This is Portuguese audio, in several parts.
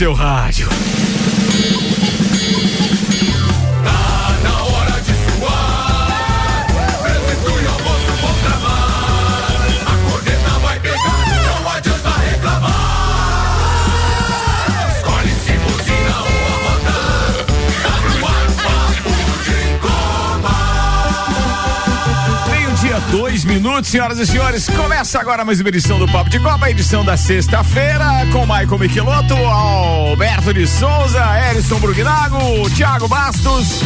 seu rádio. Minutos, senhoras e senhores. Começa agora mais uma edição do Papo de Copa, edição da sexta-feira, com Maicon Michelotto, Alberto de Souza, Erison Brugnago, Thiago Bastos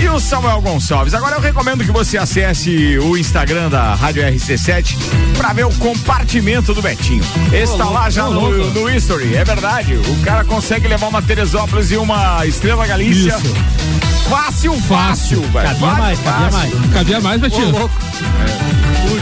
e o Samuel Gonçalves. Agora eu recomendo que você acesse o Instagram da Rádio RC7 para ver o compartimento do Betinho. Está lá já no, no History, é verdade. O cara consegue levar uma Teresópolis e uma Estrela Galícia. Isso. Fácil, fácil, velho. Cabia mais, cabia mais. Cabia mais, Betinho.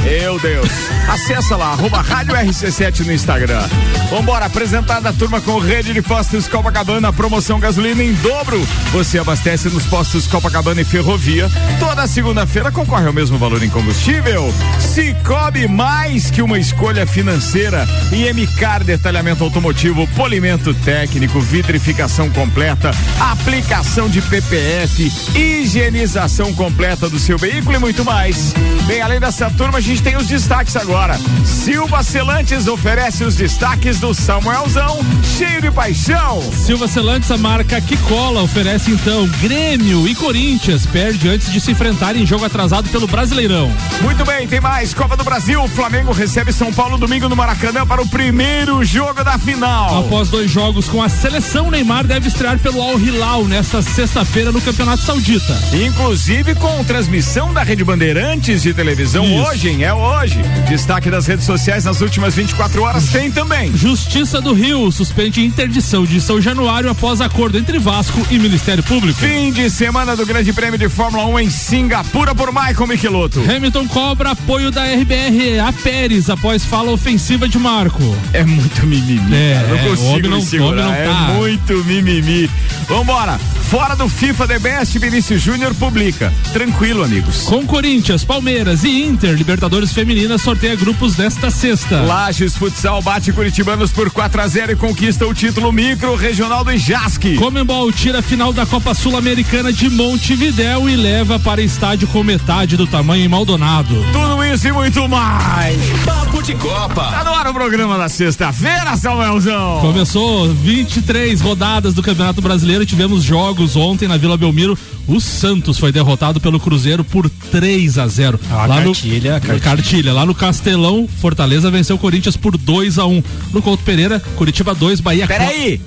Meu Deus. Acessa lá, arroba Rádio RC7 no Instagram. Vambora, apresentada a turma com rede de postos Copacabana, promoção gasolina em dobro. Você abastece nos postos Copacabana e Ferrovia. Toda segunda-feira concorre ao mesmo valor em combustível. Cicobi mais que uma escolha financeira. E MCAR detalhamento automotivo, polimento técnico, vidrificação completa, aplicação de PPF, higienização completa do seu veículo e muito mais. Bem, além dessa turma, a gente tem os destaques agora. Silva Celantes oferece os destaques do Samuelzão, cheio de paixão. Silva Celantes, a marca que cola, oferece então Grêmio e Corinthians. Perde antes de se enfrentarem em jogo atrasado pelo Brasileirão. Muito bem, tem mais. Copa do Brasil. O Flamengo recebe São Paulo domingo no Maracanã para o primeiro jogo da final. Após dois jogos com a seleção, Neymar deve estrear pelo Al Hilal nesta sexta-feira no Campeonato Saudita. Inclusive com transmissão da Rede Bandeirantes de televisão Isso. hoje, hein? É hoje. Destaque das redes sociais nas últimas 24 horas tem também. Justiça do Rio suspende interdição de São Januário após acordo entre Vasco e Ministério Público. Fim de semana do Grande Prêmio de Fórmula 1 em Singapura por Michael Michelotto. Hamilton cobra apoio da RBR a Pérez após fala ofensiva de Marco. É muito mimimi. É, cara. não consigo não, me segurar. Não é tá. É muito mimimi. Vambora. Fora do FIFA The Best, Vinícius Júnior publica. Tranquilo, amigos. Com Corinthians, Palmeiras e Inter, Libertadores Feminina sorteia grupos desta sexta. Lages Futsal bate Curitibanos por 4 a 0 e conquista o título micro regional do Jasque. Comembol tira a final da Copa Sul-Americana de Montevidéu e leva para estádio com metade do tamanho em Maldonado. Tudo isso e muito mais. Papo de Copa. Tá no ar o programa da sexta-feira, Samuelzão. Começou 23 rodadas do Campeonato Brasileiro, tivemos jogos jogos ontem na Vila Belmiro, o Santos foi derrotado pelo Cruzeiro por 3 a 0. Ah, lá cartilha, no, cartilha. cartilha. Lá no Castelão, Fortaleza venceu o Corinthians por 2 a 1. No Couto Pereira, Curitiba 2, Bahia 4. Peraí!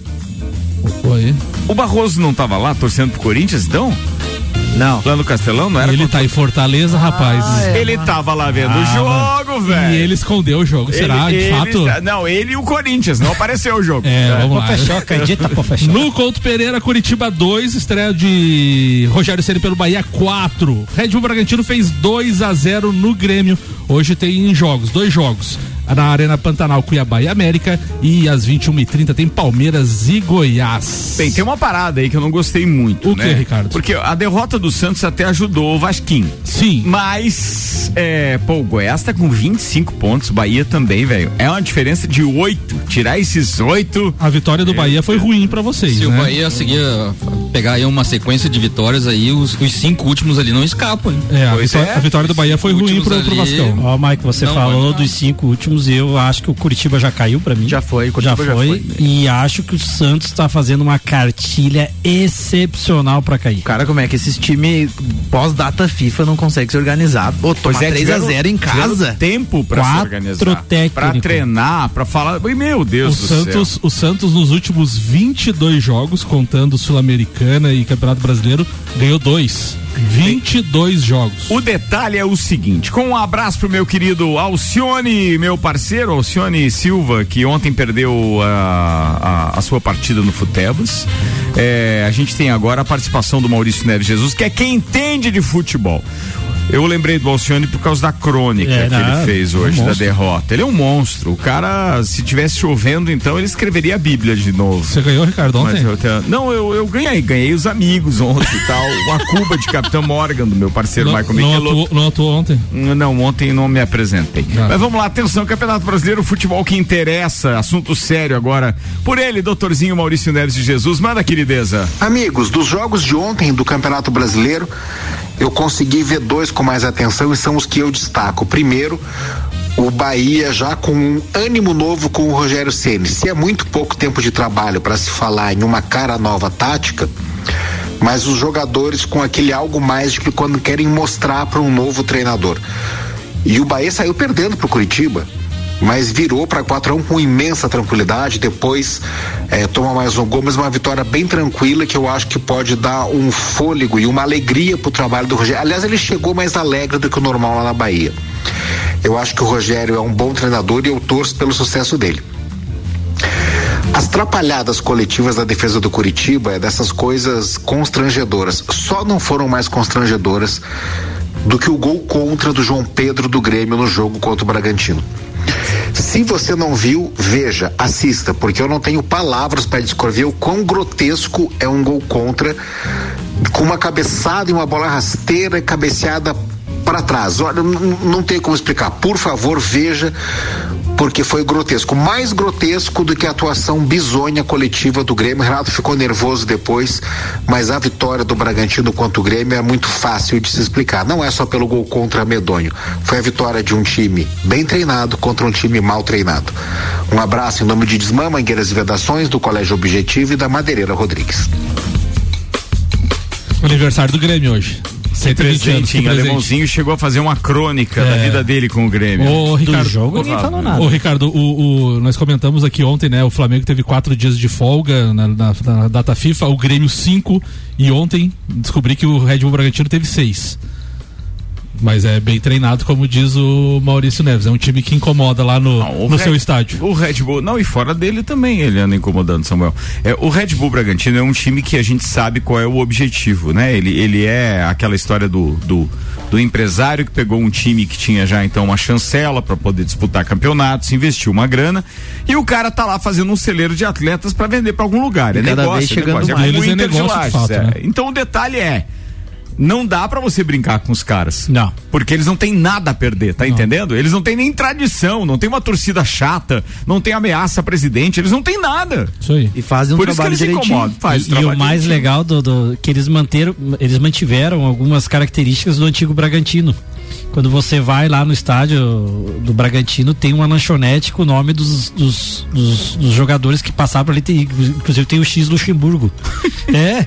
Oi. O Barroso não tava lá torcendo pro Corinthians, então? Não. Lá no Castelão, não era? Ele tá em Fortaleza, ah, rapaz. É, ele tava lá vendo ah, o jogo, velho. E ele escondeu o jogo, ele, será? De ele, fato? Não, ele e o Corinthians, não apareceu o jogo. É, é. vamos lá. Fechou, acredita, pô, fechou. No Couto Pereira, Curitiba 2, estreia de Rogério Ceni pelo Bahia 4. Red Bull Bragantino fez 2 a 0 no Grêmio. Hoje tem jogos, dois jogos na Arena Pantanal, Cuiabá e América. E às 21h30 tem Palmeiras e Goiás. Bem, tem uma parada aí que eu não gostei muito. O né? que, Ricardo? Porque a derrota do Santos até ajudou o Vasquinho. Sim. Mas, é, pô, o Goiás tá com 25 pontos, Bahia também, velho. É uma diferença de 8. Tirar esses 8. A vitória do é, Bahia foi ruim para vocês. Se né? o Bahia seguir pegar aí uma sequência de vitórias aí, os, os cinco últimos ali não escapam. Hein? É, a vitória, é. a vitória, do Bahia foi ruim pro, ali... pro Vascão. Ó, oh, Mike, você não, falou dos cinco últimos e eu acho que o Curitiba já caiu para mim. Já foi, já foi, já foi. E acho que o Santos está fazendo uma cartilha excepcional para cair. Cara, como é que esses times pós-data FIFA não conseguem se organizar? Pô, tomar é, 3 a 0 em casa. Tempo para se organizar. Para treinar, para falar. Meu Deus o do Santos, céu. O Santos nos últimos 22 jogos, contando Sul-Americana e Campeonato Brasileiro, ganhou dois. 22 jogos. O detalhe é o seguinte: com um abraço pro meu querido Alcione, meu parceiro, Alcione Silva, que ontem perdeu a, a, a sua partida no Futebas. É, a gente tem agora a participação do Maurício Neves Jesus, que é quem entende de futebol. Eu lembrei do Alcione por causa da crônica é, que não, ele fez hoje, um da derrota. Ele é um monstro. O cara, se tivesse chovendo, então ele escreveria a Bíblia de novo. Você ganhou, Ricardo, ontem? Eu tenho, não, eu, eu ganhei. Ganhei os amigos ontem e tal. Uma Cuba de Capitão Morgan, do meu parceiro não, Michael não atuou, não atuou ontem? Não, ontem não me apresentei. Ah. Mas vamos lá, atenção, Campeonato Brasileiro, futebol que interessa, assunto sério agora. Por ele, doutorzinho Maurício Neves de Jesus. Manda, querideza. Amigos, dos jogos de ontem do Campeonato Brasileiro, eu consegui ver dois com mais atenção e são os que eu destaco. Primeiro, o Bahia já com um ânimo novo com o Rogério Ceni. Se é muito pouco tempo de trabalho para se falar em uma cara nova tática, mas os jogadores com aquele algo mais de que quando querem mostrar para um novo treinador. E o Bahia saiu perdendo para o Curitiba mas virou para 4 a 1 com imensa tranquilidade. Depois é, toma mais um gol, mas uma vitória bem tranquila que eu acho que pode dar um fôlego e uma alegria para o trabalho do Rogério. Aliás, ele chegou mais alegre do que o normal lá na Bahia. Eu acho que o Rogério é um bom treinador e eu torço pelo sucesso dele. As trapalhadas coletivas da defesa do Curitiba é dessas coisas constrangedoras. Só não foram mais constrangedoras do que o gol contra do João Pedro do Grêmio no jogo contra o Bragantino. Se você não viu, veja, assista, porque eu não tenho palavras para descrever o quão grotesco é um gol contra, com uma cabeçada e uma bola rasteira cabeceada para trás. Olha, não, tem como explicar. Por favor, veja porque foi grotesco. Mais grotesco do que a atuação bizonha coletiva do Grêmio. Renato ficou nervoso depois, mas a vitória do Bragantino contra o Grêmio é muito fácil de se explicar. Não é só pelo gol contra Medonho. Foi a vitória de um time bem treinado contra um time mal treinado. Um abraço em nome de Desmã, Mangueiras e Vedações, do Colégio Objetivo e da Madeireira Rodrigues. Aniversário do Grêmio hoje. 120 anos. O alemãozinho chegou a fazer uma crônica é. da vida dele com o Grêmio. O Ricardo, Do jogo ninguém falou nada. O Ricardo, o, o, nós comentamos aqui ontem, né? O Flamengo teve quatro dias de folga na, na, na data FIFA, o Grêmio cinco e ontem descobri que o Red Bull Bragantino teve seis. Mas é bem treinado, como diz o Maurício Neves. É um time que incomoda lá no, não, no Red, seu estádio. O Red Bull, não, e fora dele também ele anda incomodando, Samuel. É, o Red Bull Bragantino é um time que a gente sabe qual é o objetivo, né? Ele, ele é aquela história do, do, do empresário que pegou um time que tinha já então uma chancela para poder disputar campeonatos, investiu uma grana e o cara tá lá fazendo um celeiro de atletas para vender para algum lugar. É negócio, chegando é negócio. É, negócio de fato, é. né? Então o detalhe é não dá para você brincar com os caras. Não. Porque eles não têm nada a perder, tá não. entendendo? Eles não têm nem tradição, não tem uma torcida chata, não tem ameaça a presidente, eles não têm nada. Isso aí. E fazem um Por trabalho isso que eles direitinho. Faz e, e o mais direitinho. legal do, do, que eles manteram, eles mantiveram algumas características do antigo Bragantino. Quando você vai lá no estádio do Bragantino, tem uma lanchonete com o nome dos, dos, dos, dos jogadores que passaram ali. Tem, inclusive tem o X Luxemburgo. é,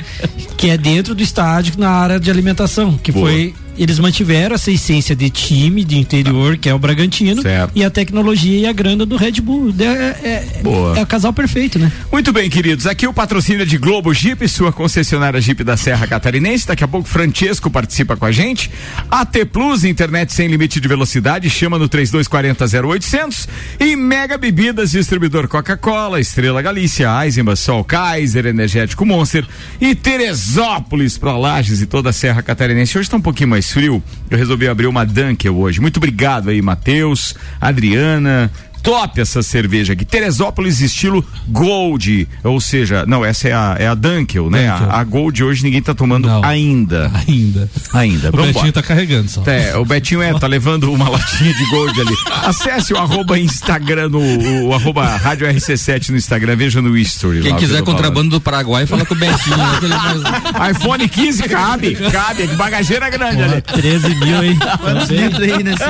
que é dentro do estádio, na área de alimentação, que Boa. foi eles mantiveram essa essência de time de interior, que é o Bragantino, certo. e a tecnologia e a grana do Red Bull. É, é, Boa. é o casal perfeito, né? Muito bem, queridos. Aqui o patrocínio de Globo Jeep, sua concessionária Jeep da Serra Catarinense. Daqui a pouco Francesco participa com a gente. AT Plus, internet sem limite de velocidade, chama no 3240 0800. E Mega Bebidas, distribuidor Coca-Cola, Estrela Galícia, Eisenbahn, Sol Kaiser, Energético Monster e Teresópolis, Prolages e toda a Serra Catarinense. Hoje está um pouquinho mais frio, eu resolvi abrir uma Dunkel hoje. Muito obrigado aí, Matheus, Adriana, top essa cerveja aqui. Teresópolis estilo Gold. Ou seja, não, essa é a, é a Dunkel, né? A, a, Gold hoje ninguém tá tomando não, ainda. Ainda. Ainda. O Vamos Betinho embora. tá carregando só. É, o Betinho é, tá levando uma latinha de Gold ali. Acesse o arroba Instagram, no, o, arroba Rádio RC7 no Instagram, veja no history. Quem quiser contrabando falando. do Paraguai, fala com o Betinho. Né, iPhone 15 cabe, cabe, bagageira grande Pô, ali. 13 mil, hein? Quantos aí nesse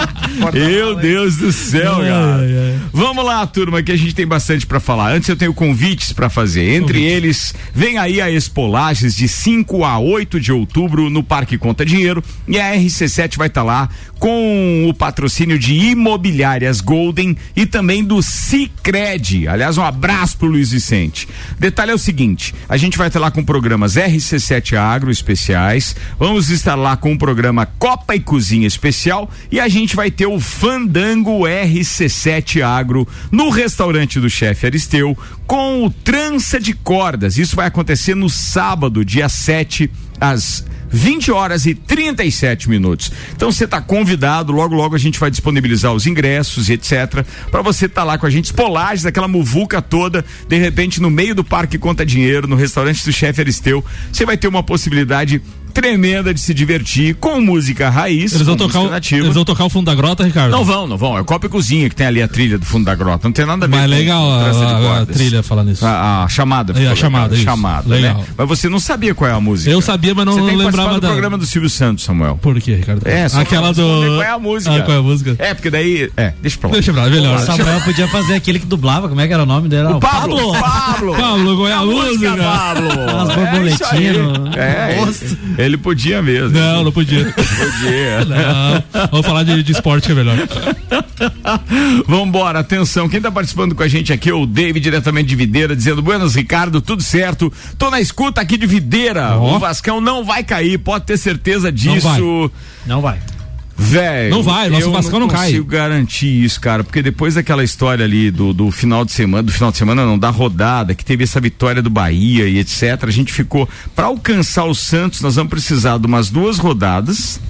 Meu Deus do céu, cara. Ai, ai. Vamos lá, turma, que a gente tem bastante para falar. Antes eu tenho convites para fazer. Entre Convite. eles, vem aí a Expolages de 5 a 8 de outubro no Parque Conta Dinheiro e a RC7 vai estar tá lá com o patrocínio de Imobiliárias Golden e também do Cicred. Aliás, um abraço pro Luiz Vicente. Detalhe é o seguinte: a gente vai estar lá com programas RC7 Agro especiais, vamos estar lá com o programa Copa e Cozinha especial e a gente vai ter o Fandango RC7 Agro no restaurante do chefe Aristeu com o trança de cordas. Isso vai acontecer no sábado, dia 7, às 20 horas e 37 minutos. Então você está convidado, logo logo a gente vai disponibilizar os ingressos e etc. para você estar tá lá com a gente, espolagens, aquela muvuca toda, de repente no meio do Parque Conta Dinheiro, no restaurante do chefe Aristeu, você vai ter uma possibilidade tremenda de se divertir com música raiz. Eles vão, tocar o, eles vão tocar o fundo da grota, Ricardo? Não vão, não vão. É o Copa e Cozinha que tem ali a trilha do fundo da grota. Não tem nada a ver Mas com legal a, a, a, trilha falando isso. A, a chamada. É, a chamada, isso. chamada. Né? Legal. Né? Mas você não sabia qual é a música. Eu sabia, mas não, você tem não lembrava do programa do Silvio Santos, Samuel. Por quê, Ricardo? É, só aquela do. Qual é a música? Ah, qual é a música? É, porque daí. É, deixa pra lá. Deixa pra lá, melhor. O Samuel podia fazer aquele que dublava, como é que era o nome dele? O Pablo. Pablo. Pablo, qual é a música? Pablo. As borboletinhas. É, ele podia mesmo. Não, não, podia. podia. Não. Vamos falar de, de esporte que é melhor. Vambora, atenção. Quem tá participando com a gente aqui é o David, diretamente de Videira, dizendo: Buenas, Ricardo, tudo certo. Tô na escuta aqui de Videira. Oh. O Vascão não vai cair, pode ter certeza disso. Não vai. Não vai. Velho. Não vai, nosso Vascão não, não cai. Eu consigo garantir isso, cara, porque depois daquela história ali do, do final de semana, do final de semana não, da rodada, que teve essa vitória do Bahia e etc, a gente ficou, para alcançar o Santos, nós vamos precisar de umas duas rodadas,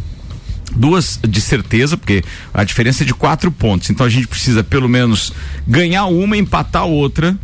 duas de certeza, porque a diferença é de quatro pontos. Então a gente precisa pelo menos ganhar uma, empatar outra.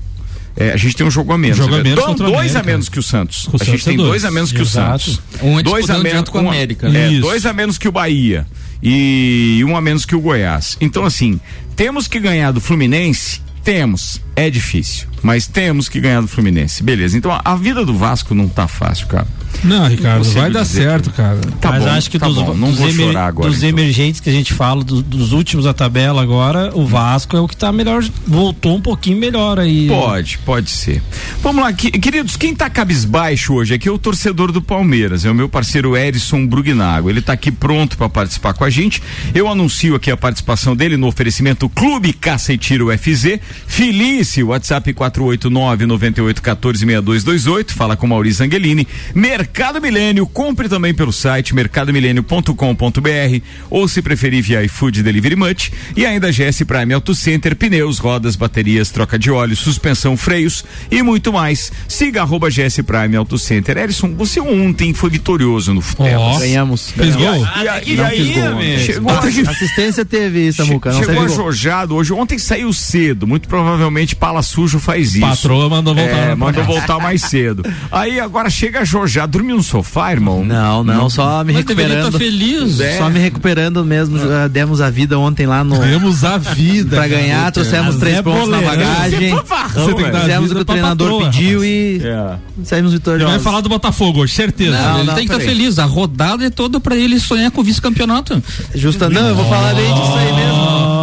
É, a gente tem um jogo a menos. jogo a menos dois a menos que o Santos. O a gente tem dois. dois. a menos que Exato. o Santos. Um é dois a menos com o América. É, dois a menos que o Bahia e um a menos que o Goiás. Então, assim, temos que ganhar do Fluminense? Temos. É difícil, mas temos que ganhar do Fluminense. Beleza. Então, a, vida do Vasco não tá fácil, cara. Não, Ricardo, vai dar certo, que... cara. Tá Mas bom, acho que tá dos, bom, não dos, emer, agora, dos então. emergentes que a gente fala, do, dos últimos da tabela agora, o Vasco é o que tá melhor, voltou um pouquinho melhor aí. Pode, pode ser. Vamos lá, que, queridos, quem tá cabisbaixo hoje aqui é o torcedor do Palmeiras, é o meu parceiro Erison Brugnago. Ele tá aqui pronto para participar com a gente. Eu anuncio aqui a participação dele no oferecimento Clube Caça e Tiro FZ. Felice, WhatsApp 489 9814 6228. Fala com Maurício Angelini. Mercado Milênio, compre também pelo site mercadomilênio.com.br ou se preferir via iFood Delivery Much e ainda GS Prime Auto Center, pneus, rodas, baterias, troca de óleo, suspensão, freios e muito mais. Siga arroba GS Prime Auto Center. Erison, você ontem foi vitorioso no futebol. Oh, ganhamos. Fez gol? E, a, e, e aí, chegou a, assistência teve, Samuca. Che, chegou ajojado hoje. Ontem saiu cedo. Muito provavelmente Pala Sujo faz isso. Patroa mandou voltar. É, mandou voltar mais cedo. Aí agora chega ajojado dormiu no sofá, irmão? Não, não, não. só me Mas recuperando. Tá feliz. É. Só me recuperando mesmo. É. Demos a vida ontem lá no. Demos a vida. pra ganhar, trouxemos três é pontos na bagagem. Você tem que Fizemos o que o treinador patroa, pediu rapaz. e é. saímos vitoriosos. Vai falar do Botafogo hoje, certeza. Não, ele não, tem que estar tá feliz. A rodada é toda pra ele sonhar com o vice-campeonato. Justa, não, eu vou falar bem disso aí mesmo.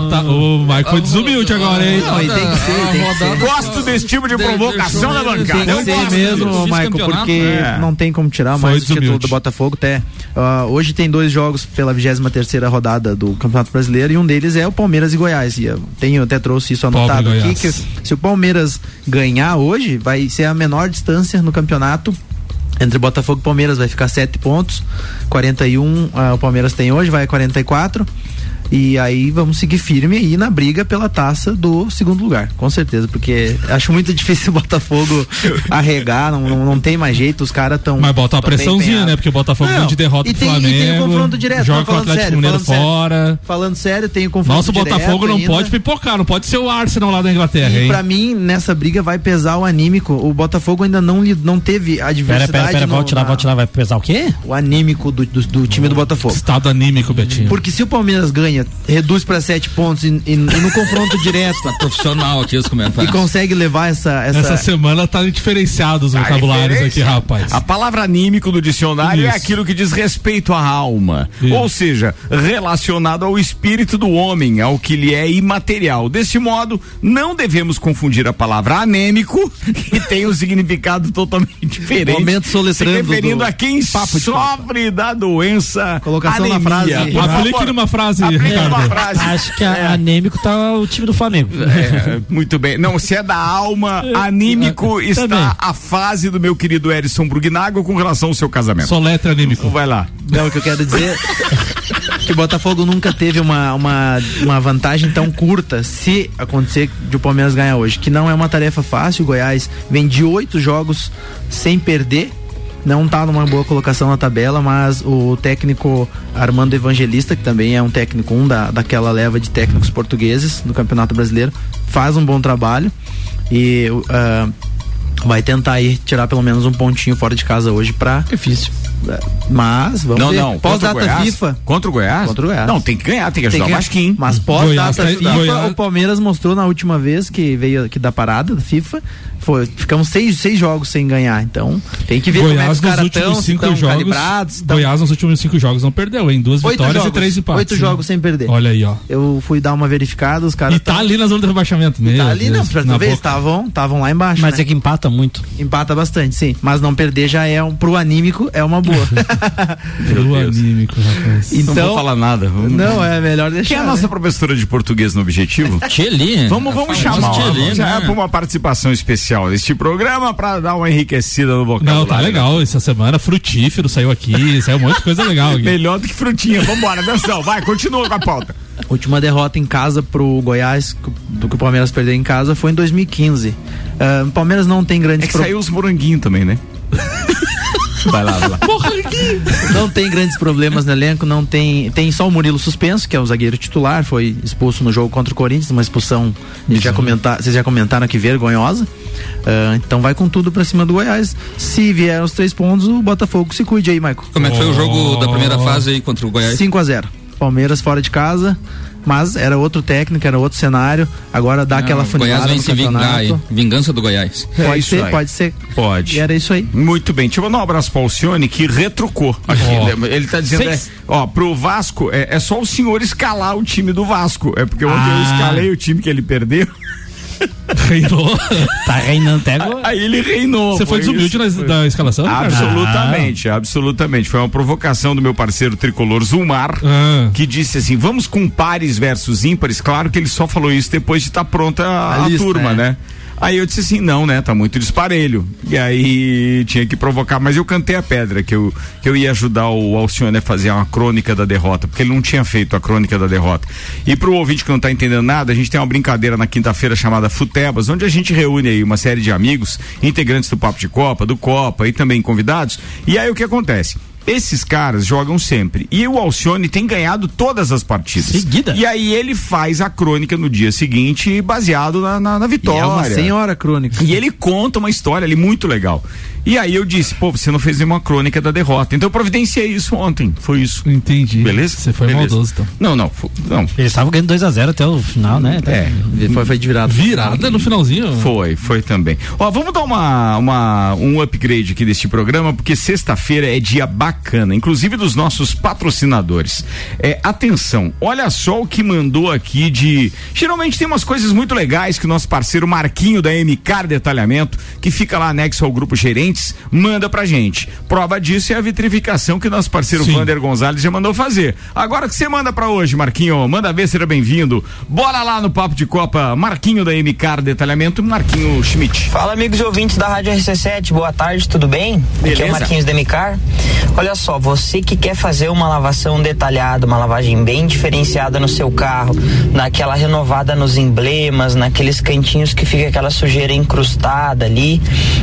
Bota, o Michael foi desumilde agora, hein? Não, tem que ser, tem que ser. Gosto desse tipo de provocação da bancada. Tem que ser mesmo, Michael, porque é. não tem como tirar mais o título do Botafogo. Até, uh, hoje tem dois jogos pela 23 terceira rodada do Campeonato Brasileiro e um deles é o Palmeiras e Goiás. E eu tenho, até trouxe isso anotado aqui, que se o Palmeiras ganhar hoje, vai ser a menor distância no campeonato entre Botafogo e Palmeiras vai ficar 7 pontos, 41 uh, ah, o Palmeiras tem hoje, vai a 44. E aí vamos seguir firme aí na briga pela taça do segundo lugar, com certeza, porque acho muito difícil o Botafogo arregar, não, não, não, tem mais jeito, os caras estão. Mas bota uma pressãozinha, né? Porque o Botafogo não, de derrota e tem, Flamengo. E tem o confronto direto, joga com o Atlético sério, Mineiro fora. Sério, falando sério, tem o confronto Nosso Botafogo não ainda. pode pipocar, não pode ser o Arsenal lá da Inglaterra, e hein? Pra mim, nessa briga vai pesar o anímico. O Botafogo ainda não, não teve adversidade. Pera, pera, pera, volte lá, volte lá, vai pesar o quê? O anímico do, do, do time do Botafogo. Estado anímico, Betinho. Porque se o Palmeiras ganha, reduz pra sete pontos e, e, e no confronto direto. Tá profissional aqui os comentários. E consegue levar essa. Essa, essa semana tá diferenciados os tá vocabulários aqui, rapaz. A palavra anímico do dicionário é Isso. é aquilo que diz respeito à alma. Isso. Ou seja, relacionado ao espírito do homem, ao que lhe é imaterial. Desse modo, não devemos confundir a palavra anêmico, que tem um significado totalmente diferente. Momento soletrando. Se referindo a quem sofre da doença. Colocação anemia. na frase. Aplique numa frase, Ricardo. Acho que a, é. anêmico tá o time do Flamengo. É, muito bem. Não, se é da alma, anímico está Também. a fase do meu querido Erison Brugnago com relação ao seu casamento. Só letra anímico. Vai lá. Não, o que eu quero dizer que o Botafogo nunca teve uma, uma, uma vantagem tão curta se acontecer de o Palmeiras ganhar hoje, que não é uma tarefa fácil. O Goiás vem de oito jogos sem perder não está numa boa colocação na tabela, mas o técnico Armando Evangelista, que também é um técnico um da, daquela leva de técnicos portugueses no Campeonato Brasileiro, faz um bom trabalho e uh, vai tentar aí tirar pelo menos um pontinho fora de casa hoje para difícil mas, vamos não, ver. Não, Pós-data FIFA. Contra o Goiás? Contra o Goiás. Não, tem que ganhar, tem que ajudar tem que... o Masquim. Mas pós-data tá FIFA, Goiás... o Palmeiras mostrou na última vez que veio aqui da parada da FIFA foi, ficamos seis, seis jogos sem ganhar. Então, tem que ver Goiás como é que os caras estão, jogos, calibrados. Tão... Goiás nos últimos cinco jogos não perdeu, em duas oito vitórias jogos, e três empates. Oito jogos sem perder. Olha aí, ó. Eu fui dar uma verificada, os caras. E tá ali na zona de rebaixamento mesmo. Tá ali, não, pra tu ver, estavam, estavam lá embaixo. Mas né? é que empata muito. Empata bastante, sim. Mas não perder já é um, pro anímico, é uma boa. pro anímico, rapaz. Então, não vou falar nada. Vamos... Não, é melhor deixar. Quem é a nossa né? professora de português no objetivo? Tcheli. Vamos, vamos chamar. Tcheli, já é pra uma participação especial neste programa programa pra dar uma enriquecida no vocabulário. Não, tá legal. Essa semana frutífero saiu aqui, saiu um monte de coisa legal aqui. Melhor do que frutinha. Vambora, atenção, vai, continua com a pauta. Última derrota em casa pro Goiás, do que o Palmeiras perdeu em casa, foi em 2015. Uh, ah, o Palmeiras não tem grandes... É que pro... saiu os moranguinhos também, né? Vai lá, vai lá. Não tem grandes problemas no elenco, não tem. Tem só o Murilo suspenso, que é o zagueiro titular, foi expulso no jogo contra o Corinthians, uma expulsão. Já comentar, vocês já comentaram aqui vergonhosa. Uh, então vai com tudo pra cima do Goiás. Se vier os três pontos, o Botafogo se cuide aí, Michael. Como é que foi o jogo da primeira fase aí contra o Goiás? 5 a 0 Palmeiras fora de casa mas era outro técnico, era outro cenário. Agora dá Não, aquela funilada Goiás vem se vingar aí. Vingança do Goiás. Pode é ser, aí. pode ser. Pode. E era isso aí. Muito bem. Deixa eu mandar um abraço para o Alcione que retrucou aqui. Oh. Ele tá dizendo, é, ó, pro Vasco, é, é, só o senhor escalar o time do Vasco. É porque ontem ah. eu escalei o time que ele perdeu. Reinou. tá reinando até agora. Aí ele reinou. Você foi desumilde na, da escalação? Absolutamente, ah. absolutamente. Foi uma provocação do meu parceiro tricolor Zulmar, ah. que disse assim: vamos com pares versus ímpares. Claro que ele só falou isso depois de estar tá pronta a, a, a lista, turma, é. né? Aí eu disse assim, não, né? Tá muito disparelho. E aí tinha que provocar, mas eu cantei a pedra, que eu, que eu ia ajudar o Alcione a fazer uma crônica da derrota, porque ele não tinha feito a crônica da derrota. E pro ouvinte que não tá entendendo nada, a gente tem uma brincadeira na quinta-feira chamada Futebas, onde a gente reúne aí uma série de amigos, integrantes do Papo de Copa, do Copa e também convidados. E aí o que acontece? Esses caras jogam sempre. E o Alcione tem ganhado todas as partidas. Seguida. E aí ele faz a crônica no dia seguinte, baseado na, na, na vitória. E é uma senhora crônica. E ele conta uma história ali muito legal. E aí eu disse, pô, você não fez nenhuma crônica da derrota. Então eu providenciei isso ontem. Foi isso. Entendi. Beleza? Você foi Beleza. maldoso, então. Não, não. não. Eles estavam ganhando 2x0 até o final, né? É. Foi, foi de virada. Virada no finalzinho? Foi, foi também. Ó, vamos dar uma, uma, um upgrade aqui deste programa, porque sexta-feira é dia bacana, inclusive dos nossos patrocinadores. É, atenção, olha só o que mandou aqui de. Geralmente tem umas coisas muito legais que o nosso parceiro Marquinho da MK Detalhamento, que fica lá anexo ao grupo gerente manda pra gente. Prova disso é a vitrificação que nosso parceiro Sim. Vander Gonzalez já mandou fazer. Agora que você manda pra hoje, Marquinho, manda ver, seja bem-vindo. Bora lá no Papo de Copa, Marquinho da MK Detalhamento, Marquinho Schmidt. Fala, amigos e ouvintes da Rádio RC7, boa tarde, tudo bem? Beleza. Aqui é o Marquinhos da MK. Olha só, você que quer fazer uma lavação detalhada, uma lavagem bem diferenciada no seu carro, naquela renovada nos emblemas, naqueles cantinhos que fica aquela sujeira incrustada ali,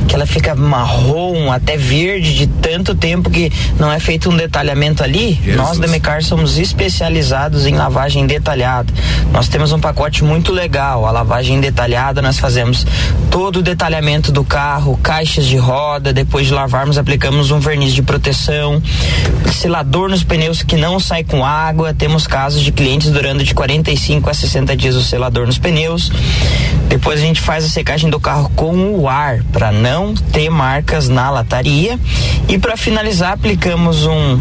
que ela fica marrom até verde, de tanto tempo que não é feito um detalhamento ali, Jesus. nós da Mecar somos especializados em lavagem detalhada. Nós temos um pacote muito legal. A lavagem detalhada, nós fazemos todo o detalhamento do carro, caixas de roda, depois de lavarmos, aplicamos um verniz de proteção, selador nos pneus que não sai com água. Temos casos de clientes durando de 45 a 60 dias o selador nos pneus. Depois a gente faz a secagem do carro com o ar, para não ter marca na lataria. E para finalizar, aplicamos um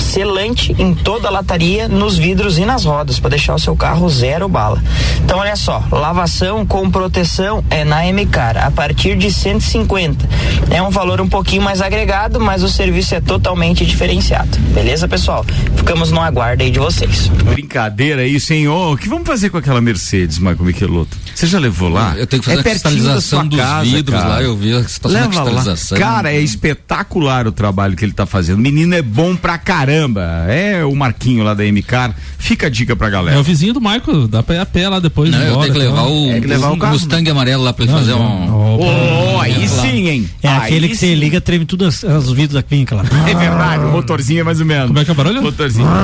selante em toda a lataria, nos vidros e nas rodas, para deixar o seu carro zero bala. Então, olha só, lavação com proteção é na MCAR, a partir de 150. É um valor um pouquinho mais agregado, mas o serviço é totalmente diferenciado. Beleza, pessoal? Ficamos no aguardo aí de vocês. Brincadeira hein? Oh, o que vamos fazer com aquela Mercedes, Marco Michelotto? Você já levou lá? Eu tenho que fazer é a cristalização dos casa, vidros cara. lá, eu vi a situação Leva cristalização. Lá. Cara, é espetacular o trabalho que ele tá fazendo. Menino é bom pra caramba caramba. É o Marquinho lá da MCAR. Fica a dica pra galera. É o vizinho do Marco, dá pra ir a pé lá depois. Não, embora, eu tenho que levar o, é que levar o, o Mustang amarelo lá pra ele não, fazer um. Oh, oh, aí sim, hein? É aí aquele que você liga, treme tudo as, os vidros da clínica lá. É verdade, o motorzinho é mais ou menos. Como é que é o barulho? Motorzinho.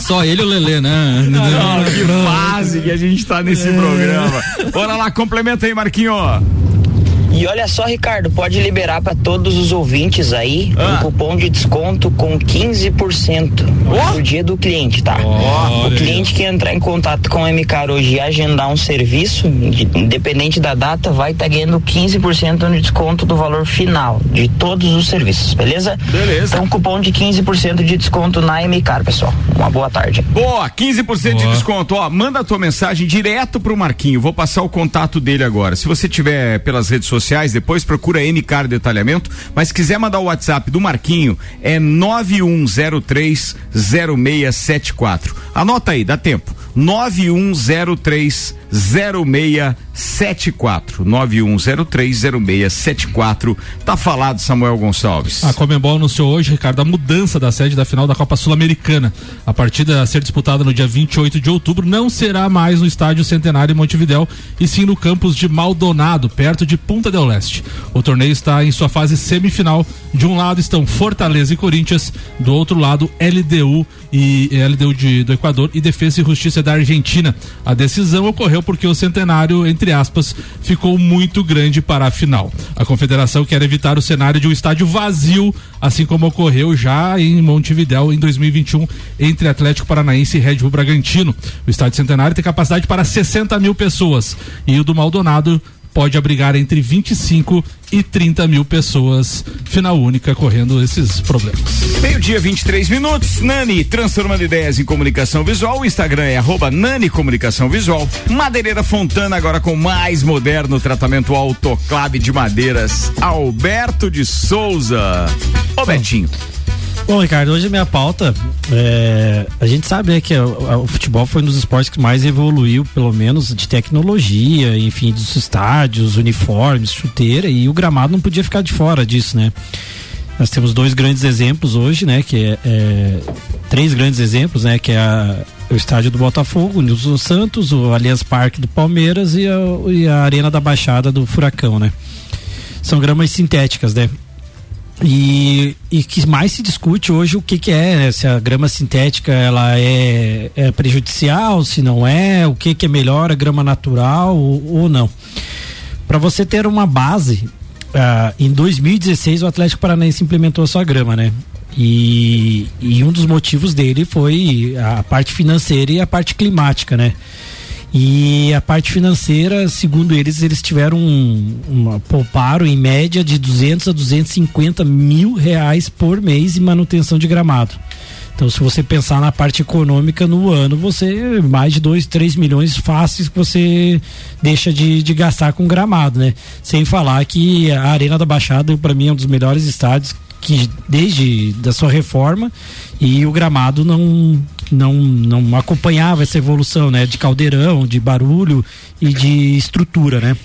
Só ele e o Lelê, né? Não, que fase que a gente tá nesse é. programa. Bora lá, complementa aí, Marquinho. E olha só, Ricardo, pode liberar para todos os ouvintes aí ah. um cupom de desconto com 15% oh. no dia do cliente, tá? Oh, o cliente que entrar em contato com a MCAR hoje e agendar um serviço, independente da data, vai estar tá ganhando 15% de desconto do valor final de todos os serviços, beleza? Beleza. Então, cupom de 15% de desconto na MCAR, pessoal. Uma boa tarde. Boa, 15% boa. de desconto. Ó, manda a tua mensagem direto pro Marquinho. Vou passar o contato dele agora. Se você tiver pelas redes sociais, sociais, depois procura MCAR Detalhamento, mas se quiser mandar o WhatsApp do Marquinho, é 9103 0674. Anota aí, dá tempo. 9103 0674 91030674 Tá falado Samuel Gonçalves. A Comembol anunciou hoje, Ricardo, a mudança da sede da final da Copa Sul-Americana. A partida a ser disputada no dia 28 de outubro não será mais no estádio Centenário em Montevidéu, e sim no campus de Maldonado, perto de Punta del Leste. O torneio está em sua fase semifinal. De um lado estão Fortaleza e Corinthians, do outro lado LDU e LDU de, do Equador e Defesa e Justiça da Argentina. A decisão ocorreu porque o centenário, entre aspas, ficou muito grande para a final. A confederação quer evitar o cenário de um estádio vazio, assim como ocorreu já em Montevidéu em 2021 entre Atlético Paranaense e Red Bull Bragantino. O estádio centenário tem capacidade para 60 mil pessoas e o do Maldonado pode abrigar entre 25 e 30 mil pessoas. Final única correndo esses problemas. Meio-dia, 23 minutos. Nani, transformando ideias em comunicação visual. O Instagram é arroba Nani Comunicação Visual. Madeireira Fontana, agora com mais moderno tratamento autoclave de madeiras. Alberto de Souza. Ô, Betinho. Bom, Ricardo, hoje a minha pauta, é, a gente sabe né, que o, o, futebol foi um dos esportes que mais evoluiu, pelo menos de tecnologia, enfim, dos estádios, uniformes, chuteira, e o gramado não podia ficar de fora disso, né? Nós temos dois grandes exemplos hoje, né? Que é, é três grandes exemplos, né? Que é a, o estádio do Botafogo, o Nilson Santos, o Allianz Parque do Palmeiras e a, e a Arena da Baixada do Furacão, né? São gramas sintéticas, né? E, e que mais se discute hoje o que, que é, né? se a grama sintética ela é, é, prejudicial, se não é, o que, que é melhor, a grama natural ou, ou não. Para você ter uma base, uh, em 2016 o Atlético Paranaense implementou a sua grama, né? E, e um dos motivos dele foi a parte financeira e a parte climática, né? E a parte financeira, segundo eles, eles tiveram um, uma, pouparam em média de 200 a 250 mil reais por mês em manutenção de gramado. Então, se você pensar na parte econômica no ano, você mais de 2, 3 milhões fáceis que você deixa de, de gastar com gramado, né? Sem falar que a Arena da Baixada, para mim, é um dos melhores estádios que desde da sua reforma e o gramado não não não acompanhava essa evolução, né, de caldeirão, de barulho e de estrutura, né?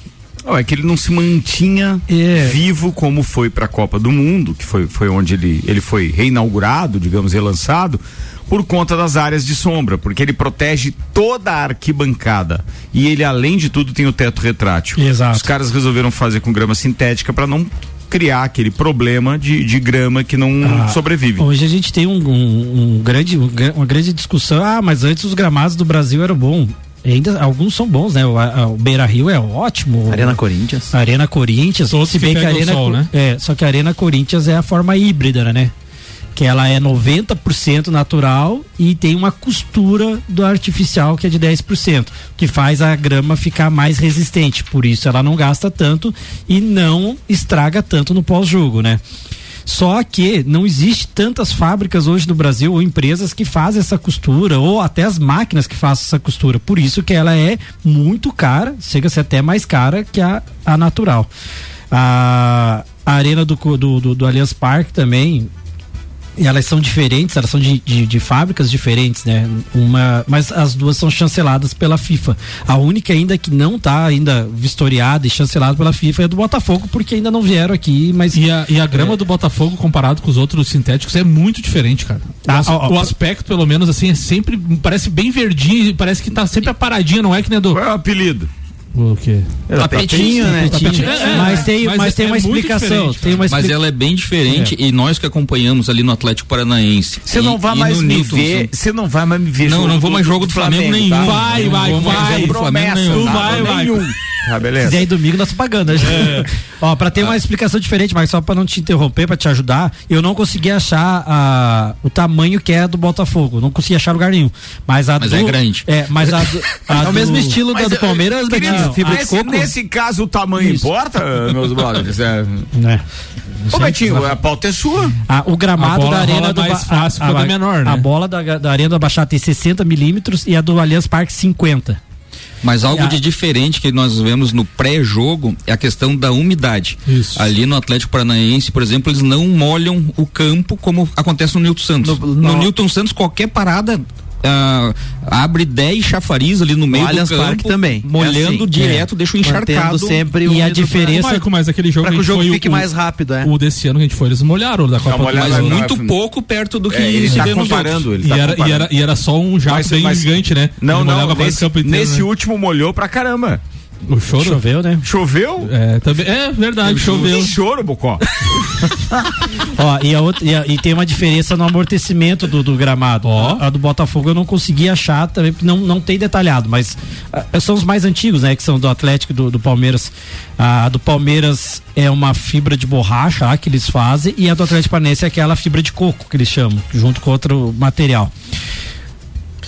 Oh, é que ele não se mantinha é. vivo como foi para a Copa do Mundo, que foi, foi onde ele, ele foi reinaugurado, digamos, relançado, por conta das áreas de sombra, porque ele protege toda a arquibancada. E ele, além de tudo, tem o teto retrátil. Exato. Os caras resolveram fazer com grama sintética para não criar aquele problema de, de grama que não ah, sobrevive. Hoje a gente tem um, um, um grande, uma grande discussão. Ah, mas antes os gramados do Brasil eram bons. Ainda alguns são bons, né? O, a, o Beira Rio é ótimo. Arena Corinthians. Arena Corinthians. Todos se bem que a Arena, sol, né? é, só que a Arena Corinthians é a forma híbrida, né? Que ela é 90% natural e tem uma costura do artificial que é de 10%, que faz a grama ficar mais resistente. Por isso ela não gasta tanto e não estraga tanto no pós-jogo, né? Só que não existe tantas fábricas hoje no Brasil ou empresas que fazem essa costura ou até as máquinas que fazem essa costura. Por isso que ela é muito cara, chega a ser até mais cara que a, a natural. A, a arena do, do, do, do Allianz Parque também e elas são diferentes, elas são de, de, de, fábricas diferentes, né? Uma, mas as duas são chanceladas pela FIFA. A única ainda que não está ainda vistoriada e chancelada pela FIFA é do Botafogo, porque ainda não vieram aqui, mas... E a, e a grama é... do Botafogo comparado com os outros sintéticos é muito diferente, cara. Ah, o, o aspecto, pelo menos, assim, é sempre, parece bem verdinho, parece que está sempre a paradinha, não é que nem do... Qual é o apelido? O quê? É, tapetinho, né? Tapetinho. É, mas tem, mas, mas tem uma é explicação. Tem uma explica... Mas ela é bem diferente é. e nós que acompanhamos ali no Atlético Paranaense. Você não vai mais me ver. Você não vai mais me ver. Não, não vou mais jogo do Flamengo, Flamengo nenhum. Tá? Vai, vai, vai. Promessa, tu vai, vai. Ah, beleza. E aí domingo nós pagando. Né? É. Ó, pra ter ah. uma explicação diferente, mas só pra não te interromper, pra te ajudar, eu não consegui achar a, o tamanho que é do Botafogo. Não consegui achar lugar nenhum. Mas a mas do, é grande. É, mas a, do, a é o mesmo estilo da do Palmeiras, Betinho. Fibra de coco. Nesse caso, o tamanho Isso. importa, meus brothers? É. é. Ô Betinho, a pauta é sua. Ah, o gramado da arena do mais fácil a, a, menor, né? A bola da, da arena do Baixada tem 60 milímetros e a do Allianz Parque 50. Mas algo de diferente que nós vemos no pré-jogo é a questão da umidade. Isso. Ali no Atlético Paranaense, por exemplo, eles não molham o campo como acontece no Newton Santos. No, no... no Newton Santos, qualquer parada Uh, abre 10 chafariz ali no meio do campo, Parque também. molhando é assim, direto, é. deixa o encharcado. sempre e a diferença Marco, mas aquele jogo para que o jogo fique o, mais rápido, é. O desse ano que a gente foi, eles molharam da Copa, mas não, muito não, pouco perto do que é, ele tá comparando, ele tá e, era, comparando. E, era, e era só um jato mas, bem mas, gigante, né? Não, não, nesse, inteiro, nesse né? último molhou pra caramba. O choro? Choveu, né? Choveu? É, também, é verdade, choveu. Choro, Bocó. Ó, e, a outra, e, a, e, tem uma diferença no amortecimento do, do gramado. Ó. A, a, do Botafogo eu não consegui achar também, não, não tem detalhado, mas a, são os mais antigos, né? Que são do Atlético e do, do Palmeiras. A, do Palmeiras é uma fibra de borracha que eles fazem, e a do Atlético Paranaense é aquela fibra de coco que eles chamam, junto com outro material.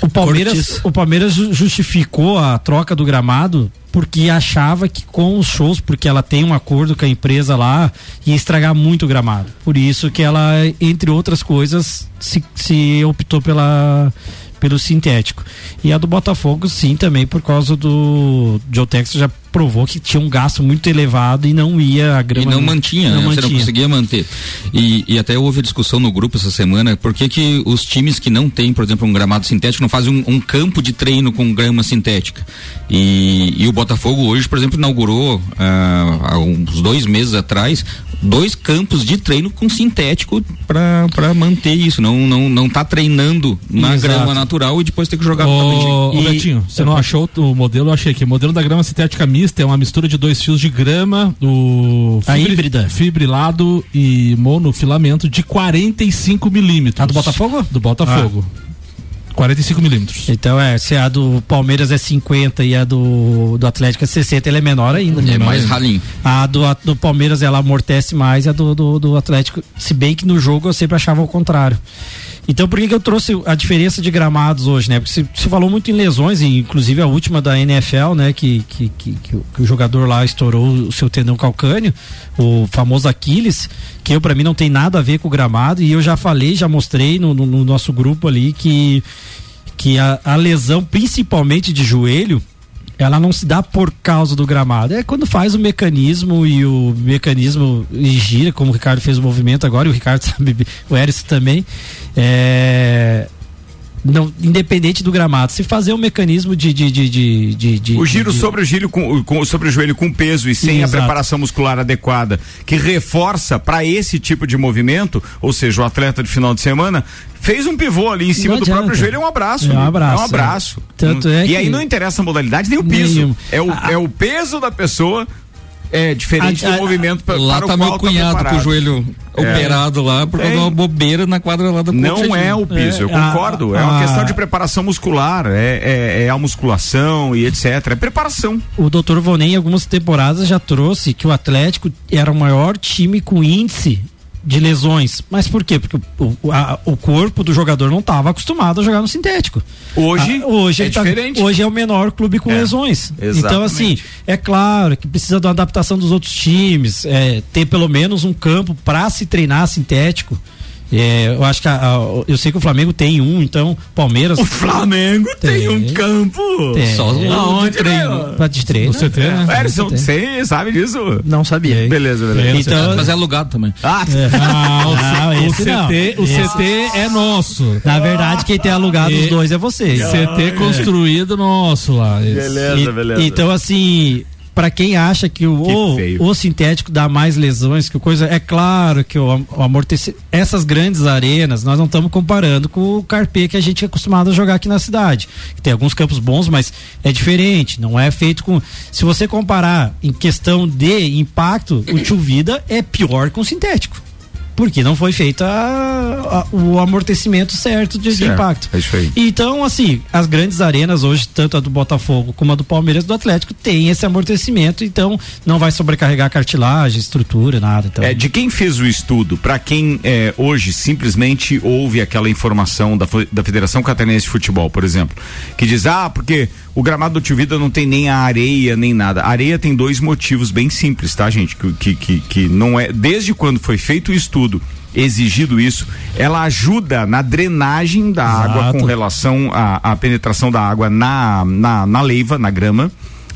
O Palmeiras, o Palmeiras justificou a troca do gramado porque achava que com os shows, porque ela tem um acordo com a empresa lá, ia estragar muito o gramado. Por isso que ela, entre outras coisas, se, se optou pela, pelo sintético. E a do Botafogo, sim, também por causa do Geotex já provou que tinha um gasto muito elevado e não ia a grama. E não mantinha, não né? mantinha. Você não conseguia manter. E, e até houve discussão no grupo essa semana, por que, que os times que não têm, por exemplo, um gramado sintético, não fazem um, um campo de treino com grama sintética? E, e, o Botafogo hoje, por exemplo, inaugurou ah, há uns dois meses atrás dois campos de treino com sintético para manter isso. Não, não, não tá treinando na Exato. grama natural e depois ter que jogar Ô, ô Betinho, você não achou o modelo? Eu achei que o modelo da grama sintética mista é uma mistura de dois fios de grama, o a híbrida. fibrilado e monofilamento de 45 milímetros. A do Botafogo? Do Botafogo. Ah. 45 milímetros. Então é, se a do Palmeiras é 50 e a do, do Atlético é 60, ele é menor ainda. É mais ralinho. A do, a do Palmeiras ela amortece mais e a do, do, do Atlético, se bem que no jogo eu sempre achava o contrário. Então por que, que eu trouxe a diferença de gramados hoje, né? Porque se, falou muito em lesões, inclusive a última da NFL, né? Que, que, que, que, o, que o jogador lá estourou o seu tendão calcâneo, o famoso Aquiles, que eu para mim não tem nada a ver com o gramado, e eu já falei, já mostrei no, no, no nosso grupo ali que, que a, a lesão, principalmente de joelho, ela não se dá por causa do gramado. É quando faz o mecanismo e o mecanismo gira, como o Ricardo fez o movimento agora, e o Ricardo sabe, o Eris também. É, não, independente do gramado, se fazer um mecanismo de. de, de, de, de o giro de, sobre, o giro com, com, sobre o joelho com peso e sem Exato. a preparação muscular adequada, que reforça para esse tipo de movimento, ou seja, o atleta de final de semana, fez um pivô ali em cima do próprio joelho, é um abraço. É um abraço. É um abraço. É. Tanto é e que... aí não interessa a modalidade nem o piso. É o, é o peso da pessoa é diferente a, do a, movimento pra, lá para tá o meu tá cunhado tá com o joelho é. operado lá por causa de uma bobeira na quadra lá da Não é o piso, é, eu concordo. é uma questão de preparação muscular, é, é, é, a musculação e etc. É preparação. O doutor Vonem, em algumas temporadas, já trouxe que o Atlético era o maior time com índice de lesões. Mas por quê? Porque o, a, o corpo do jogador não estava acostumado a jogar no sintético. Hoje, a, hoje é tá, diferente. Hoje é o menor clube com é, lesões. Exatamente. Então, assim, é claro que precisa de uma adaptação dos outros times, é, ter pelo menos um campo para se treinar sintético. É, eu acho que a, a, eu sei que o Flamengo tem um, então Palmeiras. O Flamengo tem, tem um campo. Tem. Só um Aonde treino? Pra de treino. Você tem, né? Você sabe disso? Não sabia. Beleza, beleza. Então, mas é alugado também. Ah, é. ah o, ah, o, CT, o CT é nosso. Na verdade, quem tem alugado e, os dois é você. CT construído nosso lá. Beleza, beleza. Então, assim, para quem acha que o, que o, o, sintético dá mais lesões, que coisa é claro que o, o amortecimento essas grandes arenas nós não estamos comparando com o carpê que a gente é acostumado a jogar aqui na cidade. Tem alguns campos bons, mas é diferente, não é feito com se você comparar em questão de impacto, o tio vida é pior que o sintético porque não foi feito a, a, o amortecimento certo de, certo, impacto. É isso aí. Então, assim, as grandes arenas hoje, tanto a do Botafogo como a do Palmeiras do Atlético, tem esse amortecimento, então não vai sobrecarregar cartilagem, estrutura, nada. Então. É, de quem fez o estudo, para quem é, hoje simplesmente ouve aquela informação da, da Federação Catarinense de Futebol, por exemplo, que diz, ah, porque o gramado do Tio Vida não tem nem a areia, nem nada. A areia tem dois motivos bem simples, tá, gente? Que, que, que, que não é. Desde quando foi feito o estudo exigido isso, ela ajuda na drenagem da Exato. água com relação à, à penetração da água na, na, na leiva, na grama.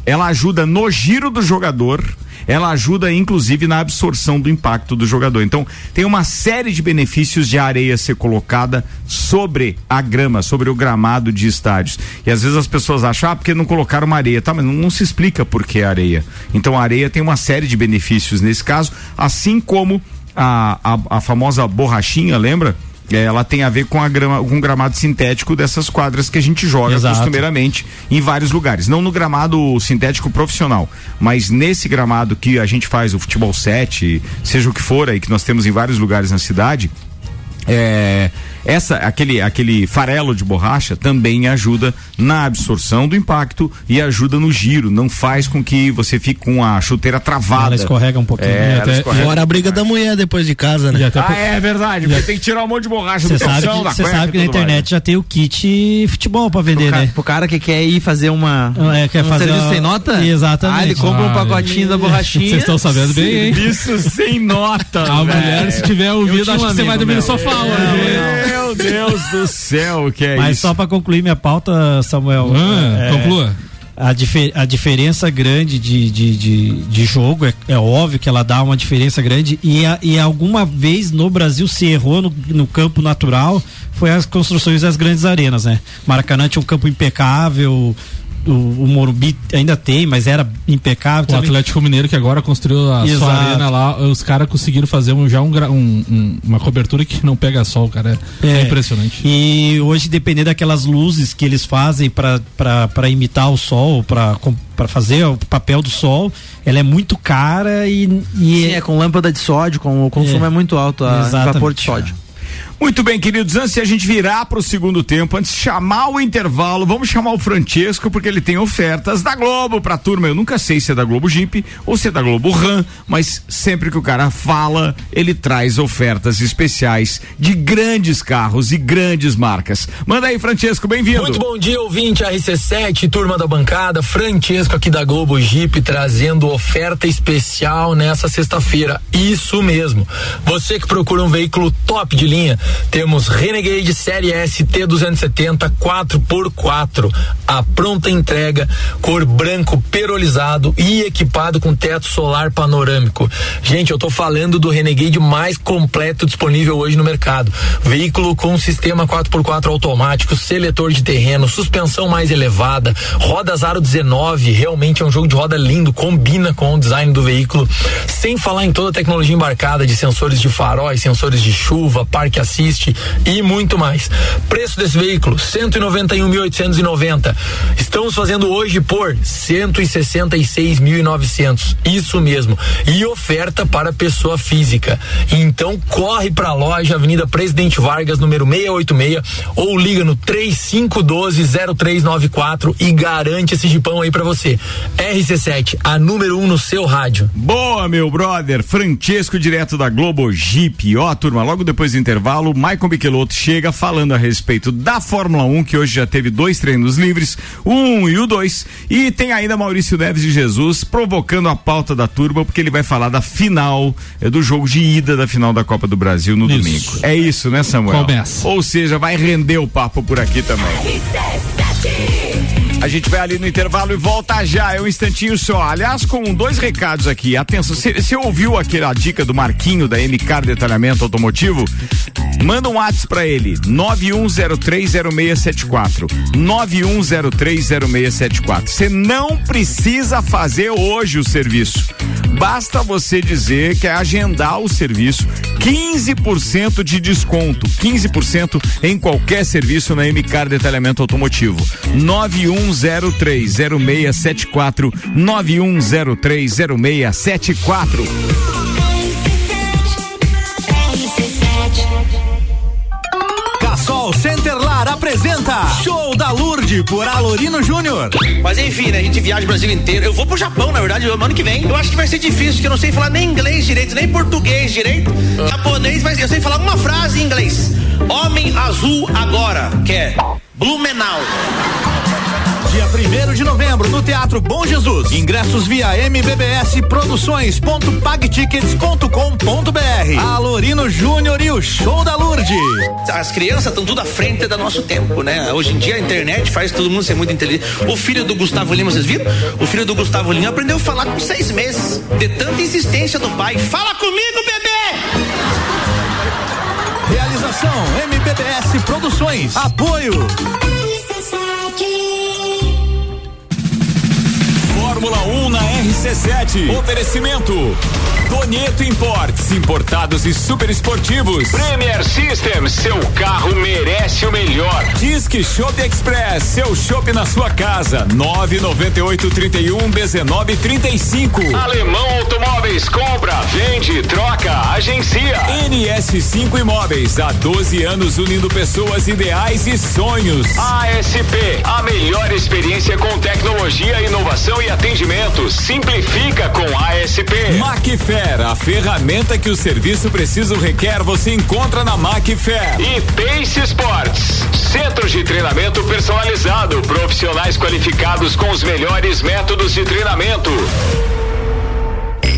Ela ajuda no giro do jogador ela ajuda inclusive na absorção do impacto do jogador. Então, tem uma série de benefícios de areia ser colocada sobre a grama, sobre o gramado de estádios. E às vezes as pessoas acham, ah, porque não colocaram uma areia, tá, mas não, não se explica por que areia. Então, a areia tem uma série de benefícios nesse caso, assim como a, a, a famosa borrachinha, lembra? É, ela tem a ver com, a grama, com o gramado sintético dessas quadras que a gente joga Exato. costumeiramente em vários lugares. Não no gramado sintético profissional, mas nesse gramado que a gente faz o futebol 7, seja o que for aí, que nós temos em vários lugares na cidade. É, essa, aquele, aquele farelo de borracha também ajuda na absorção do impacto e ajuda no giro. Não faz com que você fique com a chuteira travada. Ela escorrega um pouquinho. É, até, Fora a briga da mulher depois de casa, né? Ah, é verdade. Já... Tem que tirar um monte de borracha do calção, Você sabe que na internet mais. já tem o kit futebol pra vender, pro né? pro cara que quer ir fazer uma. É, quer um fazer serviço sem nota? Exatamente. Ah, ele compra ah, um pacotinho da borrachinha. Vocês estão sabendo bem, hein? Isso sem nota. A mulher, se tiver ouvido, acho que você vai dormir no sofá hoje. Meu Deus do céu, que é Mas isso? só para concluir minha pauta, Samuel. Ah, é, conclua. A, difer a diferença grande de, de, de, de jogo, é, é, óbvio que ela dá uma diferença grande e, a, e alguma vez no Brasil se errou no, no campo natural foi as construções das grandes arenas, né? Maracanã tinha um campo impecável, o, o Morumbi ainda tem, mas era impecável. O também. Atlético Mineiro que agora construiu a Exato. sua arena lá, os caras conseguiram fazer um, já um, um, uma cobertura que não pega sol, cara. É, é, impressionante. E hoje, dependendo daquelas luzes que eles fazem para imitar o sol, para para fazer o papel do sol, ela é muito cara e, e Sim, é com lâmpada de sódio, com o consumo é, é muito alto, a vapor de sódio. Muito bem, queridos, antes de a gente virar para o segundo tempo, antes de chamar o intervalo, vamos chamar o Francesco porque ele tem ofertas da Globo para turma. Eu nunca sei se é da Globo Jeep ou se é da Globo Ram, mas sempre que o cara fala, ele traz ofertas especiais de grandes carros e grandes marcas. Manda aí, Francesco, bem-vindo. Muito bom dia, ouvinte RC7, turma da bancada, Francesco aqui da Globo Jeep trazendo oferta especial nessa sexta-feira. Isso mesmo. Você que procura um veículo top de linha temos Renegade Série S T270 4x4, a pronta entrega, cor branco perolizado e equipado com teto solar panorâmico. Gente, eu tô falando do Renegade mais completo disponível hoje no mercado. Veículo com sistema 4x4 automático, seletor de terreno, suspensão mais elevada, rodas aro 19, realmente é um jogo de roda lindo, combina com o design do veículo, sem falar em toda a tecnologia embarcada de sensores de faróis, sensores de chuva, parque assistente assiste e muito mais. Preço desse veículo: 191.890. Estamos fazendo hoje por 166.900. Isso mesmo. E oferta para pessoa física. Então corre para a loja Avenida Presidente Vargas, número 686, ou liga no 3512-0394 e garante esse jipão aí para você. RC7, a número 1 um no seu rádio. Boa, meu brother. Francesco, direto da Globo Jeep. Ó, turma, logo depois do intervalo intervalo, Michael Michelotto chega falando a respeito da Fórmula 1, que hoje já teve dois treinos livres, o 1 e o 2, e tem ainda Maurício Neves de Jesus provocando a pauta da turma, porque ele vai falar da final, é, do jogo de ida da final da Copa do Brasil no isso. domingo. É isso, né, Samuel? Começa. Ou seja, vai render o papo por aqui também. A gente vai ali no intervalo e volta já, é um instantinho só. Aliás, com dois recados aqui. Atenção, você ouviu aquela dica do Marquinho da MCAR Detalhamento Automotivo? Manda um WhatsApp para ele, 91030674. 91030674. Você não precisa fazer hoje o serviço. Basta você dizer que é agendar o serviço. 15% de desconto. 15% em qualquer serviço na MCAR Detalhamento Automotivo. 91030674. 91030674. Sol Centerlar apresenta Show da Lourdes por Alorino Júnior. Mas enfim, né? A gente viaja o Brasil inteiro. Eu vou pro Japão, na verdade, ano que vem. Eu acho que vai ser difícil, porque eu não sei falar nem inglês direito, nem português direito. Ah. Japonês, mas eu sei falar uma frase em inglês. Homem azul agora, que é Blumenau. Dia 1 de novembro, no Teatro Bom Jesus. Ingressos via MBBS Produções.pagtickets.com.br. Alorino Júnior e o Show da Lourdes. As crianças estão tudo à frente da nosso tempo, né? Hoje em dia a internet faz todo mundo ser muito inteligente. O filho do Gustavo Lima, vocês viram? O filho do Gustavo Lima aprendeu a falar com seis meses. De tanta insistência do pai. Fala comigo, bebê! Realização MBBS Produções. Apoio. Fórmula 1 na RC7. Oferecimento. Donieto Imports, importados e super esportivos. Premier System, seu carro merece o melhor. Disque Shop Express, seu shopping na sua casa. 998 31 19 35. Alemão Automóveis, compra, vende, troca, agencia. NS5 Imóveis, há 12 anos unindo pessoas ideais e sonhos. ASP, a melhor experiência com tecnologia, inovação e atendimento. Simplifica com ASP. Macfair, a ferramenta que o serviço preciso requer, você encontra na Macfair. E Pace Sports, centros de treinamento personalizado, profissionais qualificados com os melhores métodos de treinamento.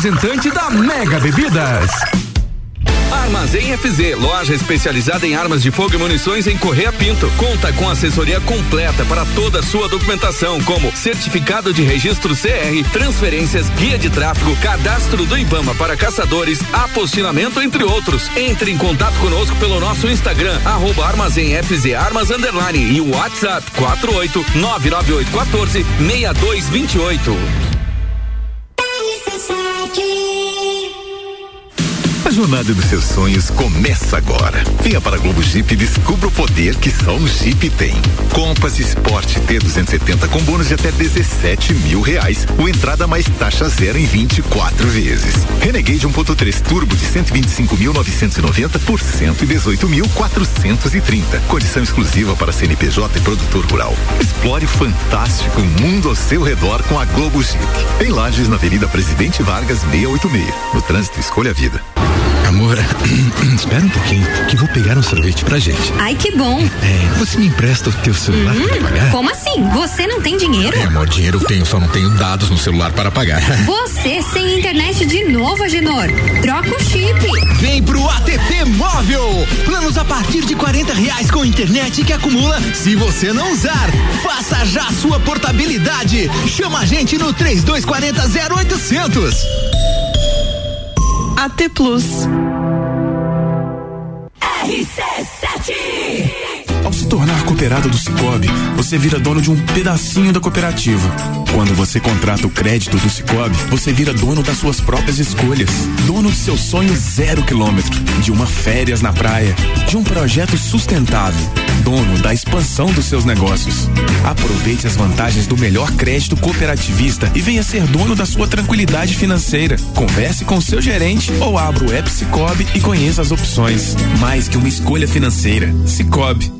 representante da Mega Bebidas. Armazém FZ, loja especializada em armas de fogo e munições em Correia Pinto. Conta com assessoria completa para toda a sua documentação, como certificado de registro CR, transferências, guia de tráfego, cadastro do IBAMA para caçadores, apostilamento, entre outros. Entre em contato conosco pelo nosso Instagram, arroba Armazém FZ Armas Underline e o WhatsApp 48 998 14 6228. A jornada dos seus sonhos começa agora. Venha para a Globo Jeep e descubra o poder que só um Jeep tem. Compass Sport T270 com bônus de até 17 mil reais. O entrada mais taxa zero em 24 vezes. Renegade 1.3 Turbo de 125.990 por 118.430. Condição exclusiva para CNPJ e produtor rural. Explore o fantástico mundo ao seu redor com a Globo Jeep. Em Lages, na Avenida Presidente Vargas 686. No trânsito, escolha a vida. Amor, espera um pouquinho, que vou pegar um sorvete pra gente. Ai, que bom. É, você me empresta o teu celular hum, pra pagar? Como assim? Você não tem dinheiro? É, amor, dinheiro eu tenho, só não tenho dados no celular para pagar. Você sem internet de novo, Agenor. Troca o chip. Vem pro ATT Móvel. Planos a partir de quarenta reais com internet que acumula se você não usar. Faça já a sua portabilidade. Chama a gente no três dois quarenta zero oitocentos. AT Plus. Tornar cooperado do Cicobi, você vira dono de um pedacinho da cooperativa. Quando você contrata o crédito do Cicobi, você vira dono das suas próprias escolhas. Dono de seu sonho zero quilômetro, de uma férias na praia, de um projeto sustentável. Dono da expansão dos seus negócios. Aproveite as vantagens do melhor crédito cooperativista e venha ser dono da sua tranquilidade financeira. Converse com seu gerente ou abra o app Cicobi e conheça as opções. Mais que uma escolha financeira. Cicobi.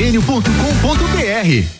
mercadomilênio.com.br.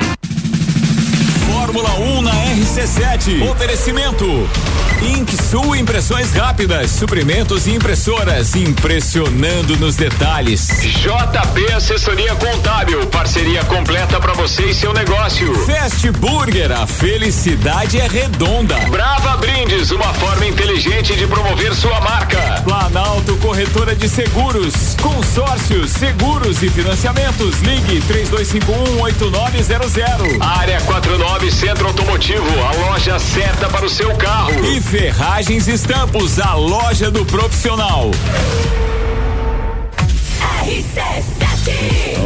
Fórmula 1 na RC7. Oferecimento. Ink Sul Impressões Rápidas, suprimentos e impressoras, impressionando nos detalhes. JP Assessoria Contábil, parceria completa para você e seu negócio. Fast Burger, a felicidade é redonda. Brava Brindes, uma forma inteligente de promover sua marca. Planalto Corretora de Seguros, consórcios, seguros e financiamentos. Ligue 32518900. Área 49 Centro Automotivo, a loja certa para o seu carro. E Ferragens Estampos, a loja do profissional.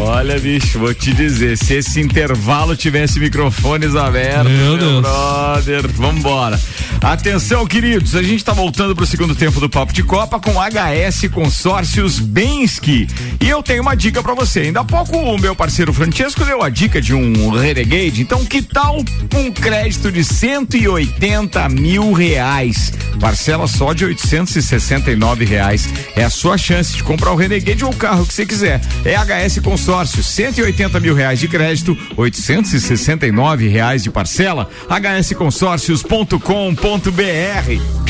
Olha, bicho, vou te dizer, se esse intervalo tivesse microfones abertos, Meu Deus. brother, vambora. Atenção, queridos, a gente tá voltando pro segundo tempo do Papo de Copa com HS Consórcios Bensky. E eu tenho uma dica pra você. Ainda há pouco o meu parceiro Francesco deu a dica de um Renegade, então que tal um crédito de 180 mil reais? Parcela só de 869 reais. É a sua chance de comprar o Renegade ou o carro que você quiser. É HS Consórcio, 180 mil reais de crédito, 869 reais de parcela. hsconsórcios.com.br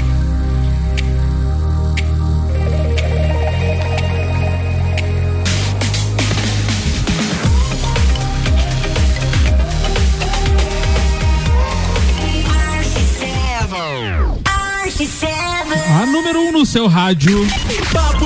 A número 1 um no seu rádio.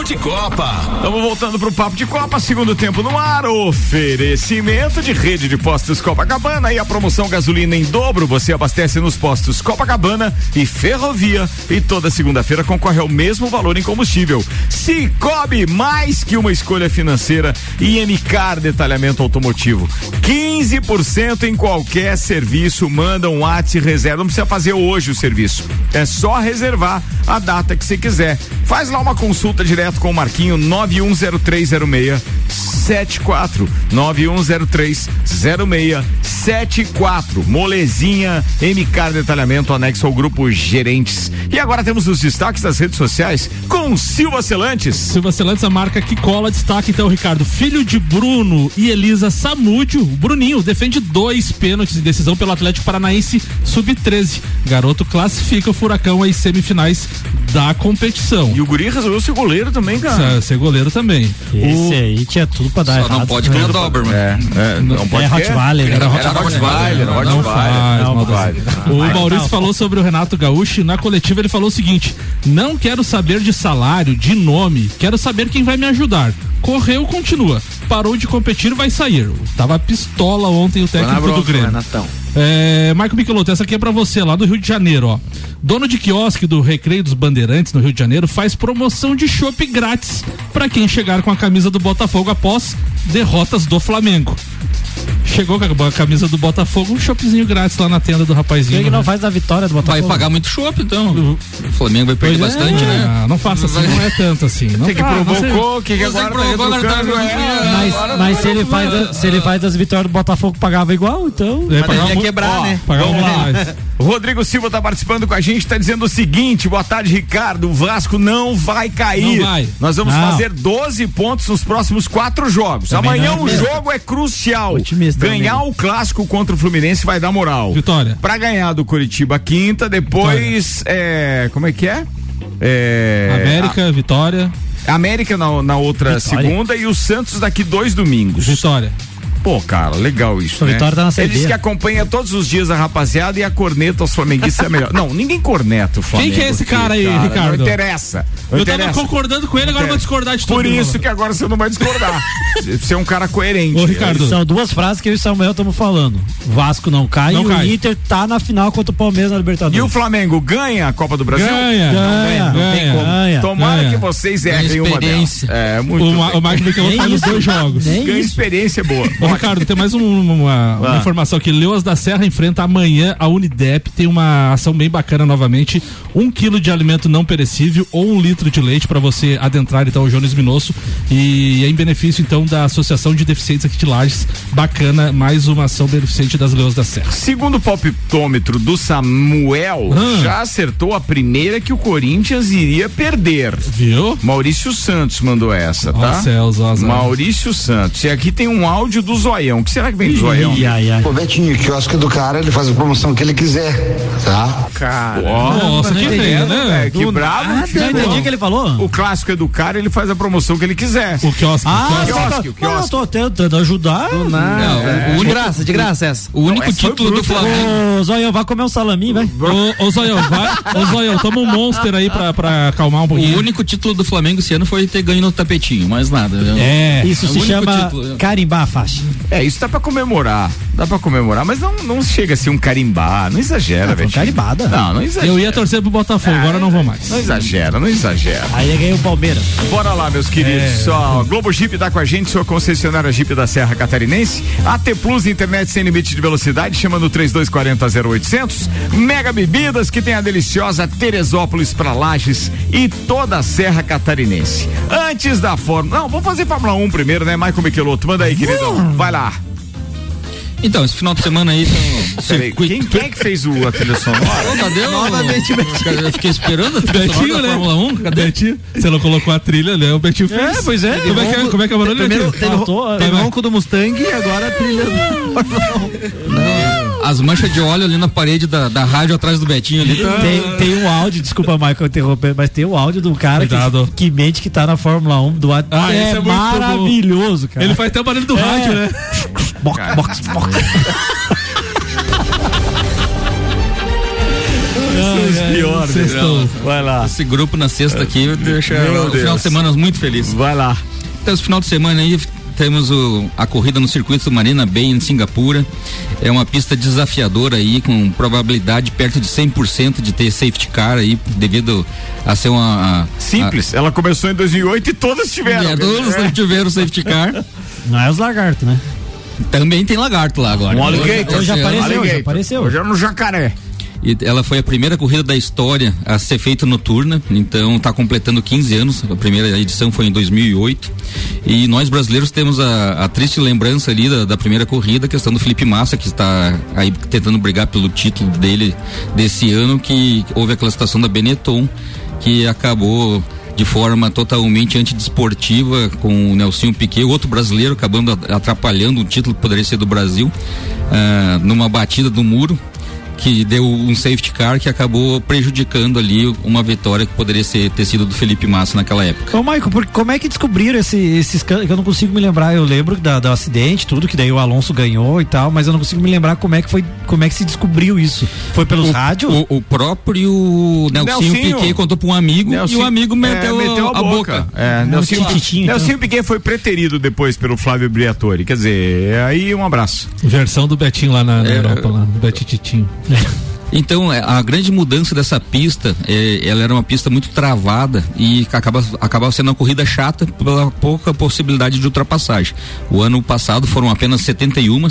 De Copa. Estamos voltando pro Papo de Copa, segundo tempo no ar. Oferecimento de rede de postos Copacabana e a promoção gasolina em dobro. Você abastece nos postos Copacabana e Ferrovia. E toda segunda-feira concorre ao mesmo valor em combustível. Cicobi, mais que uma escolha financeira. E MCAR Detalhamento Automotivo. 15% em qualquer serviço. Manda um e reserva. Não precisa fazer hoje o serviço. É só reservar a data que você quiser. Faz lá uma consulta direto com o Marquinho 91030674 91030674 Molezinha MK Detalhamento anexo ao grupo Gerentes. E agora temos os destaques das redes sociais com Silva Celantes. Silva Celantes, a marca que cola, destaque então, Ricardo. Filho de Bruno e Elisa Samúdio, o Bruninho, defende dois pênaltis em decisão pelo Atlético Paranaense Sub-13. Garoto classifica o Furacão às semifinais da competição. E o Guri resolveu ser goleiro também, cara. Ser goleiro também. Esse o... aí tinha tudo pra dar Só errado. não pode ganhar Doberman. É, é, não pode é Rottweiler. Era Rottweiler. O Maurício falou sobre o Renato Gaúcho e na coletiva ele falou o seguinte: não quero saber de salário, de nome, quero saber quem vai me ajudar. Correu, continua. Parou de competir, vai sair. Tava pistola ontem o técnico do Grêmio. É, Marco Michelotto, essa aqui é pra você, lá do Rio de Janeiro, ó. Dono de quiosque do Recreio dos Bandeirantes, no Rio de Janeiro, faz promoção de chopp grátis para quem chegar com a camisa do Botafogo após derrotas do Flamengo. Chegou com a camisa do Botafogo, um choppzinho grátis lá na tenda do rapazinho. Que não né? faz a vitória do Botafogo? Vai pagar muito chopp, então. O Flamengo vai perder Pois é, bastante, né? ah, Não faça assim, não é tanto assim. Não Você que provocou, que, agora que provocou, tá agora tá é, educando. Mas, agora mas não se, ele vai- faz, a- se ele faz as vitórias do Botafogo, pagava igual, então. É, pagar ia quebrar, ó, né? Vamos lá. mais. O Rodrigo Silva tá participando com a gente, tá dizendo o seguinte: boa tarde, Ricardo. O Vasco não vai cair. Não vai. Nós vamos Não. fazer 12 pontos nos próximos quatro jogos. Também Amanhã é o mesmo. jogo é crucial. Otimista, Ganhar o clássico contra o Fluminense vai dar moral. Vitória. Pra ganhar do Curitiba quinta, depois. É, como é que é? É, América, Vitória, a- América na, na outra Vitória. segunda e o Santos daqui dois domingos. Vitória. Pô, cara, legal isso. A né? Vitória tá na Ele diz que acompanha todos os dias a rapaziada e a corneta aos flamenguistas é melhor. Não, ninguém corneta o Flamengo. que é esse aqui, cara aí, Ricardo? Não interessa. Não Eu tava interessa. concordando com ele, agora eu vou discordar de tudo. Por isso que agora você não vai discordar. você é um cara coerente. Ô, Ricardo. São duas frases que eu e o Samuel estamos falando. Vasco não cai Não e cai. o Inter tá na final contra o Palmeiras na Libertadores. E o Flamengo ganha a Copa do Brasil? Ganha. Ganha, Não tem ganha, como. ganha, Tomara ganha. que vocês errem uma delas. É, muito O, Ma- bem. o Marco Michelotto faz os dois jogos. Nem Ganha isso. experiência boa. Ricardo, tem mais um- uma, uma informação aqui. Leoas da Serra enfrenta amanhã a Unidep. Tem uma ação bem bacana novamente. Um quilo de alimento não perecível ou um litro de leite para você adentrar então o Jones Minosso. E é em benefício então da Associação de Deficientes aqui de Lages. Bacana, mais uma ação beneficente das Leoas da Serra. Segundo o palpitômetro do Samuel, já acertou a primeira que o Corinthians iria perder. Viu? Maurício Santos mandou essa, tá? Ó céus, ó. Maurício Santos. E aqui tem um áudio do Zoião. O que será que vem do Zoião? Ih, ai, ai. Pô, Betinho, que eu acho que do cara ele faz a promoção que ele quiser, tá? Cara. Nossa, que entendi, tem, É, né? que Do bravo. nada, que ficou. entendi o que ele falou? O clássico é do cara, ele faz a promoção que ele quiser. O quiosque. Ah, o quiosque. quiosque, tá- o não, quiosque. eu tô tentando ajudar. Do nada. Não, É. o de único- graça, de graça essa. O único título do. Flamengo. Ô, Zóio, vai comer um salaminho, vai. Ô, ô Zoião, vai. Ô Zoião, toma um monster aí pra, pra acalmar um pouquinho. O único título do Flamengo esse ano foi ter ganho no tapetinho, mais nada. né? É. Isso É o se único chama título. carimbar a faixa. É, isso dá pra comemorar. Dá pra comemorar, mas não, não chega a ser um carimbar. Não exagera, velho. carimbada. Não, não exagera. Eu ia torcer pro Botafogo, agora não vou mais. Não exagera, não exagera. Aí ganhei o Palmeiras. Bora lá, meus queridos. Ó, Globo Jeep tá com a gente, sua concessionária Jeep da Serra Catarinense. AT Plus, internet sem limite de velocidade, chama no 3240 0800. Mega Bebidas, que tem a deliciosa Teresópolis pra Lages e toda a Serra Catarinense. Antes da Fórmula. Não, vamos fazer Fórmula 1 primeiro, né, Michael Michelotto? Manda aí, queridão. Vai lá. Então, esse final de semana aí tem circuito. quem, quem é que fez o, a trilha sonora? Ô, cadê o- Novamente, Betinho. Eu fiquei esperando a trilha sonora Betinho, da né? Fórmula 1. Cadê? Betinho, você não colocou a trilha, né? O Betinho fez. É, pois é. Como é que é, como é, que é o barulho, Primeiro teve, teve vai. ronco do Mustang e agora a trilha. As manchas de óleo ali na parede da, da rádio atrás do Betinho ali. Tem, tem um áudio, desculpa, Michael, interromper, mas tem um áudio do cara Cuidado. que, que mente que tá na Fórmula 1 do. Ah, é, é maravilhoso, cara. Ele faz até o barulho do É. rádio, né? box, box, box. Pior, Sextou. Vai lá. Esse grupo na sexta aqui deixa Meu o final de semana muito feliz. Vai lá. Então, esse final de semana aí temos o, a corrida no circuito Marina Bay em Singapura. É uma pista desafiadora aí, com probabilidade perto de 100% de ter safety car aí, devido a ser uma. a- Simples. Ela começou em 2008 e todas tiveram. É, todos É. tiveram safety car. Não é os lagartos, né? Também tem lagarto lá agora. Um alligator. Hoje Esse ano- apareceu, já apareceu. Hoje é no jacaré. E ela foi a primeira corrida da história a ser feita noturna, então está completando 15 anos. A primeira edição foi em 2008. E nós brasileiros temos a, a triste lembrança ali da, da primeira corrida, a questão do Felipe Massa, que está aí tentando brigar pelo título dele desse ano, que houve aquela situação da Benetton, que acabou de forma totalmente antidesportiva com o Nelsinho Piquet, outro brasileiro acabando a- atrapalhando o título que poderia ser do Brasil, ah, numa batida do muro que deu um safety car que acabou prejudicando ali uma vitória que poderia ser, ter sido do Felipe Massa naquela época. Ô, Maico, por, como é que descobriram esse, esses que eu não consigo me lembrar? Eu lembro da, do acidente, tudo, que daí o Alonso ganhou e tal, mas eu não consigo me lembrar como é que foi, como é que se descobriu isso. Foi pelos o, rádios? O, o próprio Nelsinho, Nelsinho. Piquet contou para um amigo Nelsinho- e o amigo meteu, é, meteu a, boca. É, Nelsinho, Tititinho, então. Nelsinho Piquet foi preterido depois pelo Flávio Briatore. Quer dizer, aí um abraço. Versão do Betinho lá na, na É, Europa, lá, do Betititinho. Então, é, a grande mudança dessa pista, é, ela era uma pista muito travada e acaba, acabava sendo uma corrida chata pela pouca possibilidade de ultrapassagem. O ano passado foram apenas 71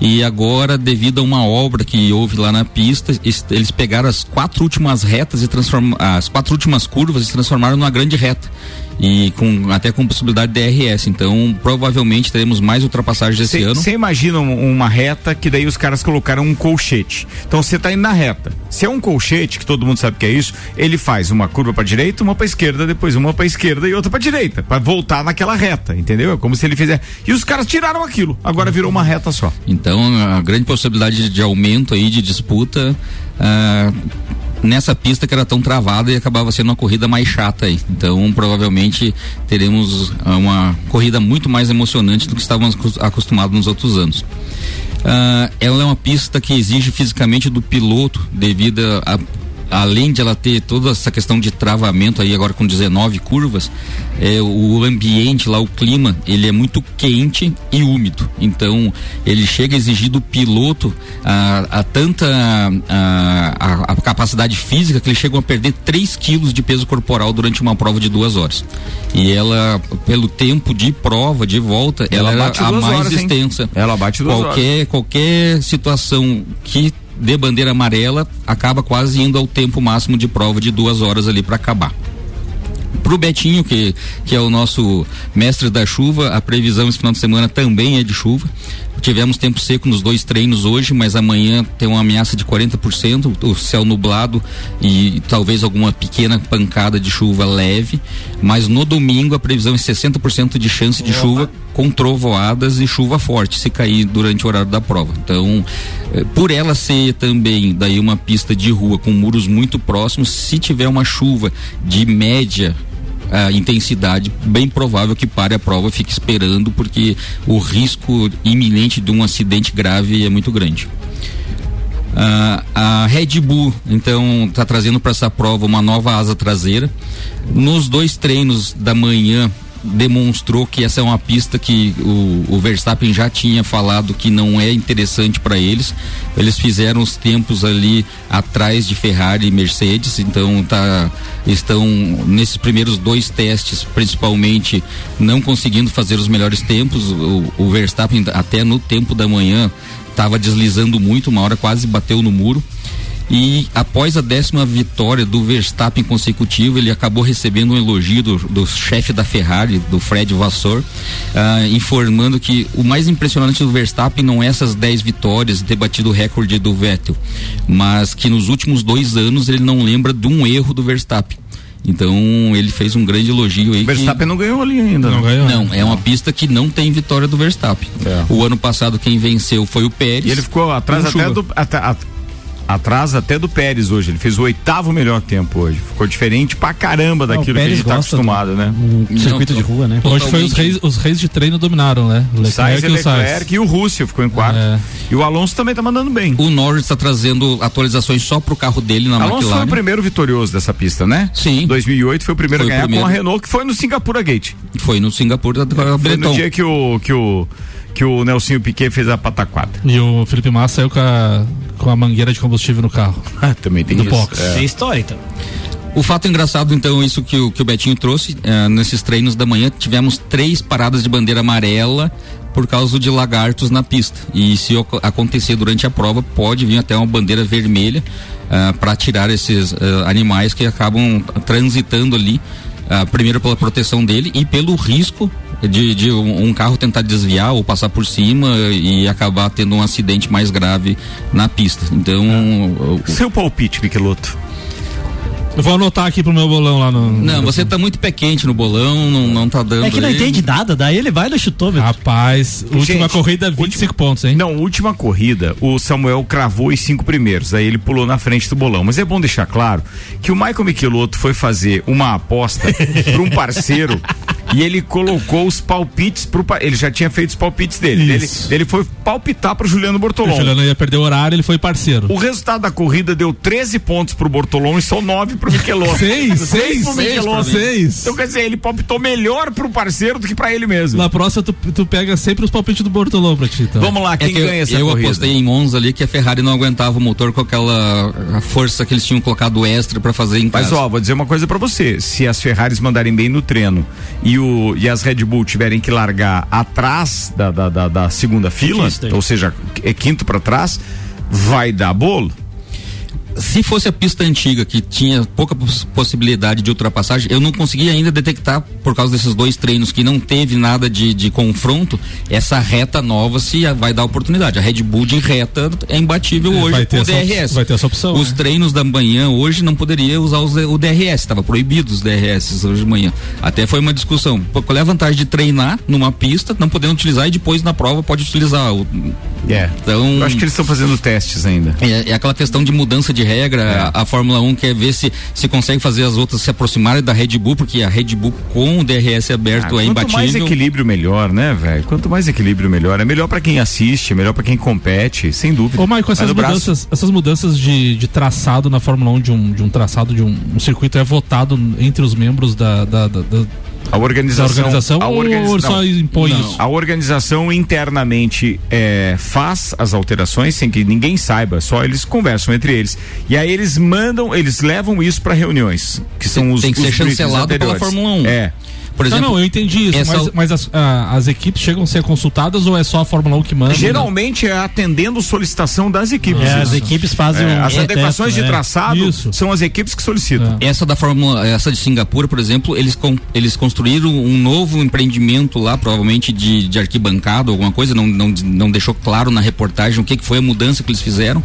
e agora, devido a uma obra que houve lá na pista, es- eles pegaram as quatro últimas retas e transformaram as quatro últimas curvas e transformaram numa grande reta. E com até com possibilidade de DRS. Então, provavelmente teremos mais ultrapassagens esse ano. Você imagina um- uma reta que daí os caras colocaram um colchete. Então você tá indo na reta. Se é um colchete, que todo mundo sabe que é isso, ele faz uma curva para direita, uma para esquerda, depois uma para esquerda e outra para direita, para voltar naquela reta, entendeu? É como se ele fizer. E os caras tiraram aquilo. Agora virou uma reta só. Então, a grande possibilidade de, aumento aí de disputa ah, nessa pista que era tão travada e acabava sendo uma corrida mais chata aí. Então, provavelmente teremos ah, uma corrida muito mais emocionante do que estávamos acos- acostumados nos outros anos. Ah, ela é uma pista que exige fisicamente do piloto devido a além de ela ter toda essa questão de travamento aí agora com 19 curvas, é, o ambiente lá, o clima, ele é muito quente e úmido. Então, ele chega a exigir do piloto a, a tanta a, a- a capacidade física que eles chegam a perder 3 quilos de peso corporal durante uma prova de duas horas. E ela, pelo tempo de prova, de volta, ela, Ela bate a mais horas, hein? extensa. Ela bate duas qualquer, Qualquer situação que dê bandeira amarela acaba quase indo ao tempo máximo de prova de duas horas ali para acabar. Pro Betinho, que, que é o nosso mestre da chuva, a previsão esse final de semana também é de chuva. Tivemos tempo seco nos dois treinos hoje, mas amanhã tem uma ameaça de 40%, o céu nublado e talvez alguma pequena pancada de chuva leve. Mas no domingo a previsão é 60% de chance de chuva com trovoadas e chuva forte se cair durante o horário da prova. Então, eh, por ela ser também daí uma pista de rua com muros muito próximos, se tiver uma chuva de média a intensidade, bem provável que pare a prova, fique esperando, porque o risco iminente de um acidente grave é muito grande. Ah, a Red Bull, então, está trazendo para essa prova uma nova asa traseira. Nos dois treinos da manhã, demonstrou que essa é uma pista que o, o Verstappen já tinha falado que não é interessante para eles. Eles fizeram os tempos ali atrás de Ferrari e Mercedes, então tá, estão nesses primeiros dois testes, principalmente, não conseguindo fazer os melhores tempos. O, o Verstappen, até no tempo da manhã, estava deslizando muito, uma hora quase bateu no muro. E após a décima vitória do Verstappen consecutiva, ele acabou recebendo um elogio do, do chefe da Ferrari, do Fred Vassor, ah, informando que o mais impressionante do Verstappen não é essas 10 vitórias, ter batido o recorde do Vettel, mas que nos últimos dois anos ele não lembra de um erro do Verstappen. Então ele fez um grande elogio aí. Verstappen que... não ganhou ali ainda. Não ganhou? Não, é uma pista que não tem vitória do Verstappen. O ano passado quem venceu foi o Pérez. E ele ficou atrás até chuva. do. ata- at- atrás até do Pérez hoje. Ele fez o oitavo melhor tempo hoje. Ficou diferente pra caramba Não, daquilo que a gente tá acostumado, né? Um circuito de rua, né? Hoje foi os reis, os reis de treino dominaram, né? O Sainz Leclerc e e o Sainz. Leclerc e o Russell ficou em quarto. É. E o Alonso também tá mandando bem. O Norris está trazendo atualizações só pro carro dele na Alonso foi McLaren. o primeiro vitorioso dessa pista, né? Sim. 2008 foi o primeiro Foi a ganhar primeiro. com a Renault, que foi no Singapura Gate. Foi no Singapura da Foi no Breton. dia que o, que o, que o Nelsinho Piquet fez a pataquada. E o Felipe Massa saiu com a, com a mangueira de combustível no carro. também tem Do isso. box. É. Tem história, então. O fato engraçado, então, isso que o, que o Betinho trouxe, eh, nesses treinos da manhã, tivemos três paradas de bandeira amarela por causa de lagartos na pista. E se acontecer durante a prova, pode vir até uma bandeira vermelha para tirar esses eh, animais que acabam transitando ali, ah, primeiro pela proteção dele e pelo risco de, de um, carro tentar desviar ou passar por cima e acabar tendo um acidente mais grave na pista. Então, o- Seu palpite, Michelotto. Eu vou anotar aqui pro meu bolão lá no. Não, você tá muito pé quente no bolão, não, não tá dando. É que não aí. entende nada, daí ele vai no chutômetro. Rapaz, última corrida, 25 pontos, hein? Não, última corrida, o Samuel cravou os cinco primeiros, aí ele pulou na frente do bolão. Mas é bom deixar claro que o Michael Michelotto foi fazer uma aposta para um parceiro e ele colocou os palpites pro ele já tinha feito os palpites dele. Ele, ele foi palpitar pro Juliano O Bortolom. Juliano ia perder o horário, ele foi parceiro. O resultado da corrida deu 13 pontos pro Bortolom e só 9 pro Michelotto. Seis, seis, pro seis Michelotto. pra mim. Seis. Então quer dizer, ele palpitou melhor pro parceiro do que pra ele mesmo. Na próxima, tu, tu pega sempre os palpites do Bortolão pra ti, então. Vamos lá, É quem que eu, ganha essa eu corrida? apostei em Monza ali que a Ferrari não aguentava o motor com aquela força que eles tinham colocado extra pra fazer em Mas casa. ó, vou dizer uma coisa pra você, se as Ferraris mandarem bem no treino e, o, e as Red Bull tiverem que largar atrás da, da, da- da segunda fila, ou seja, é quinto pra trás, vai dar bolo. Se fosse a pista antiga que tinha pouca poss- possibilidade de ultrapassagem, eu não conseguia ainda detectar por causa desses dois treinos que não teve nada de, de confronto, essa reta nova se vai dar oportunidade. A Red Bull de reta é imbatível É, hoje vai ter com o essa DRS. vai ter essa opção, Os né? treinos da manhã hoje não poderia usar os- o DRS, estava proibido os DRS hoje de manhã. Até foi uma discussão. Pô, Qual é a vantagem de treinar numa pista, não podendo utilizar e depois na prova pode utilizar? O, É. então, Eu acho que eles estão fazendo testes ainda. é, é aquela questão de mudança de regra. A, a Fórmula 1 quer ver se, se consegue fazer as outras se aproximarem da Red Bull, porque a Red Bull com o DRS aberto Ah, é quanto mais imbatível. equilíbrio, melhor, né, velho? Quanto mais equilíbrio, melhor. É melhor pra quem assiste, é melhor pra quem compete, sem dúvida. Ô, Maicon, essas no braço. mudanças, essas mudanças de, de traçado na Fórmula 1, de um, de um traçado de um, um circuito, é votado entre os membros da, da, da, da- A organização, da organização a ou organiza- só impõe Não. isso? A organização internamente é, faz as alterações sem que ninguém saiba, só eles conversam entre eles. E aí eles mandam, eles levam isso para reuniões, que são os Tem que os ser chancelado pela anteriores. Fórmula 1. É. Por exemplo, não, não, eu entendi isso, essa- mas, mas as, ah, as equipes chegam a ser consultadas ou é só a Fórmula 1 que manda? Geralmente é atendendo solicitação das equipes. É, as equipes fazem É, um as adequações de é. traçado Isso. são as equipes que solicitam. Essa da Fórmula, essa de Singapura, por exemplo, eles, con- eles construíram um novo empreendimento lá, provavelmente de, de arquibancada, alguma coisa, não, não, não deixou claro na reportagem o que, que foi a mudança que eles fizeram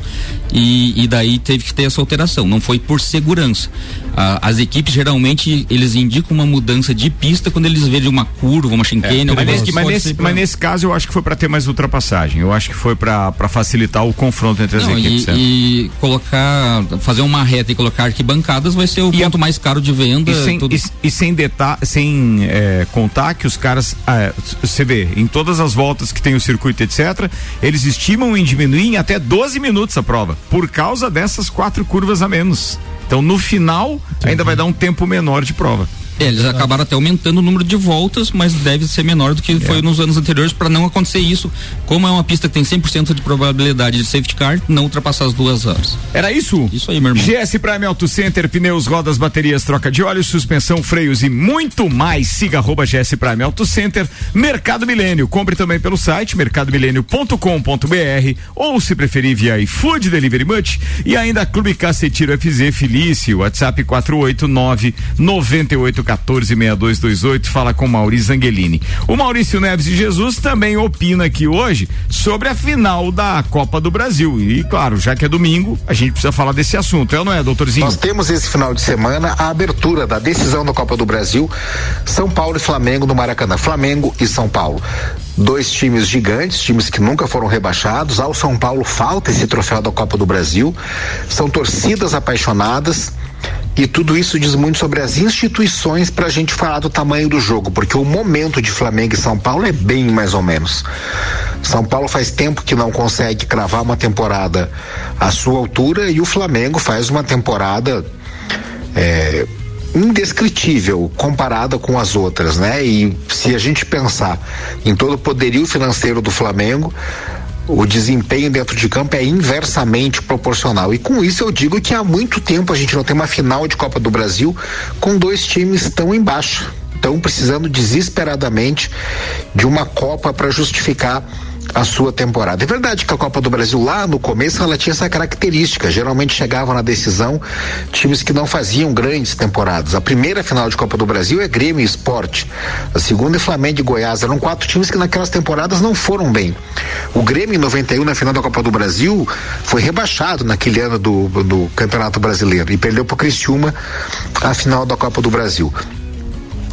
e, e daí teve que ter essa alteração. Não foi por segurança. Ah, as equipes geralmente eles indicam uma mudança de pista quando eles veem uma curva, uma chicane, mas, alguma nesse, coisa. mas, nesse, mas nesse caso eu acho que foi para ter mais ultrapassagem. Eu acho que foi para facilitar o confronto entre as Não, equipes. é. e, e colocar, fazer uma reta e colocar arquibancadas vai ser o ponto mais caro de venda. E sem, tudo. e, e sem, deta sem é, contar que os caras, ah, você vê, em todas as voltas que tem o circuito, etc., eles estimam em diminuir em até 12 minutos a prova, por causa dessas quatro curvas a menos. Então, no final, ainda vai dar um tempo menor de prova. É, eles acabaram até aumentando o número de voltas, mas deve ser menor do que É. foi nos anos anteriores para não acontecer isso. Como é uma pista que tem 100% de probabilidade de safety car, não ultrapassar as duas horas. Era isso? Isso aí, meu irmão. GS Prime Auto Center, pneus, rodas, baterias, troca de óleo, suspensão, freios e muito mais. Siga arroba GS Prime Auto Center, Mercado Milênio. Compre também pelo site mercadomilênio.com.br ou se preferir via iFood Delivery Much e ainda Clube Cacetiro FZ Felício, WhatsApp 489 9814 6228. Fala com Maurício Angelini. O Maurício Neves de Jesus também opina aqui hoje sobre a final da Copa do Brasil. E claro, já que é domingo, a gente precisa falar desse assunto, é não é, doutorzinho? Nós temos esse final de semana a abertura da decisão da Copa do Brasil, São Paulo e Flamengo no Maracanã. Flamengo e São Paulo. Dois times gigantes, times que nunca foram rebaixados. Ao São Paulo falta esse troféu da Copa do Brasil. São torcidas apaixonadas. E tudo isso diz muito sobre as instituições para a gente falar do tamanho do jogo, porque o momento de Flamengo e São Paulo é bem mais ou menos. São Paulo faz tempo que não consegue cravar uma temporada à sua altura e o Flamengo faz uma temporada é, indescritível comparada com as outras, né? E se a gente pensar em todo o poderio financeiro do Flamengo, o desempenho dentro de campo é inversamente proporcional. E com isso eu digo que há muito tempo a gente não tem uma final de Copa do Brasil com dois times tão embaixo, estão precisando desesperadamente de uma Copa para justificar a sua temporada. É verdade que a Copa do Brasil lá no começo ela tinha essa característica. Geralmente chegavam na decisão times que não faziam grandes temporadas. A primeira final de Copa do Brasil é Grêmio e Esporte. A segunda é Flamengo e Goiás. Eram quatro times que naquelas temporadas não foram bem. O Grêmio em 91 na final da Copa do Brasil foi rebaixado naquele ano do, do Campeonato Brasileiro e perdeu para o Criciúma a final da Copa do Brasil.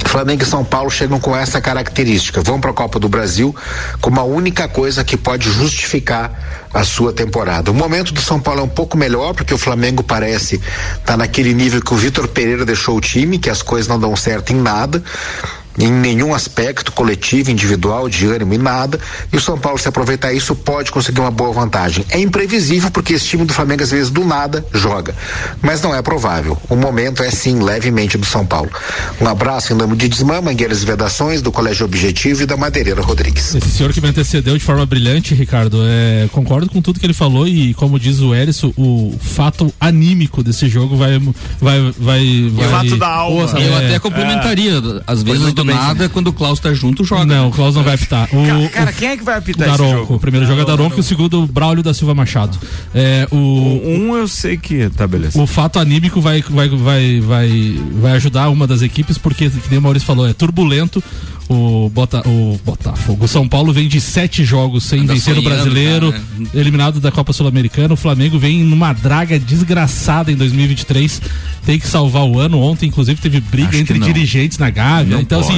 Flamengo e São Paulo chegam com essa característica, vão para a Copa do Brasil com uma única coisa que pode justificar a sua temporada. O momento do São Paulo é um pouco melhor, porque o Flamengo parece estar tá naquele nível que o Vitor Pereira deixou o time, que as coisas não dão certo em nada em nenhum aspecto coletivo, individual, de ânimo e nada. E o São Paulo, se aproveitar isso, pode conseguir uma boa vantagem. É imprevisível porque esse time do Flamengo, às vezes, do nada, joga. Mas não é provável. O momento é sim levemente do São Paulo. Um abraço em nome de Desmã, Mangueiras e Vedações, do Colégio Objetivo e da Madeireira Rodrigues. Esse senhor que me antecedeu de forma brilhante, Ricardo, é, concordo com tudo que ele falou e, como diz o Erisson, o fato anímico desse jogo vai. vai, vai, vai o fato da alma. eu é, até complementaria. É, às vezes do nada, quando o Klaus tá junto, joga. Não, o Klaus não vai apitar. O, cara, quem é que vai apitar Daronco, esse jogo? O primeiro jogo é Daronco e o segundo, Braulio da Silva Machado. É, o, um eu sei que tá beleza. O fato anímico vai, vai, vai, vai, vai ajudar uma das equipes, porque, que nem o Maurício falou, é turbulento. O, Bota, o Botafogo. O São Paulo vem de sete jogos sem Anda vencer o brasileiro, cara, né? eliminado da Copa Sul-Americana. O Flamengo vem numa draga desgraçada em 2023. Tem que salvar o ano. Ontem, inclusive, teve briga Acho entre dirigentes na Gávea. Não então, pode. assim,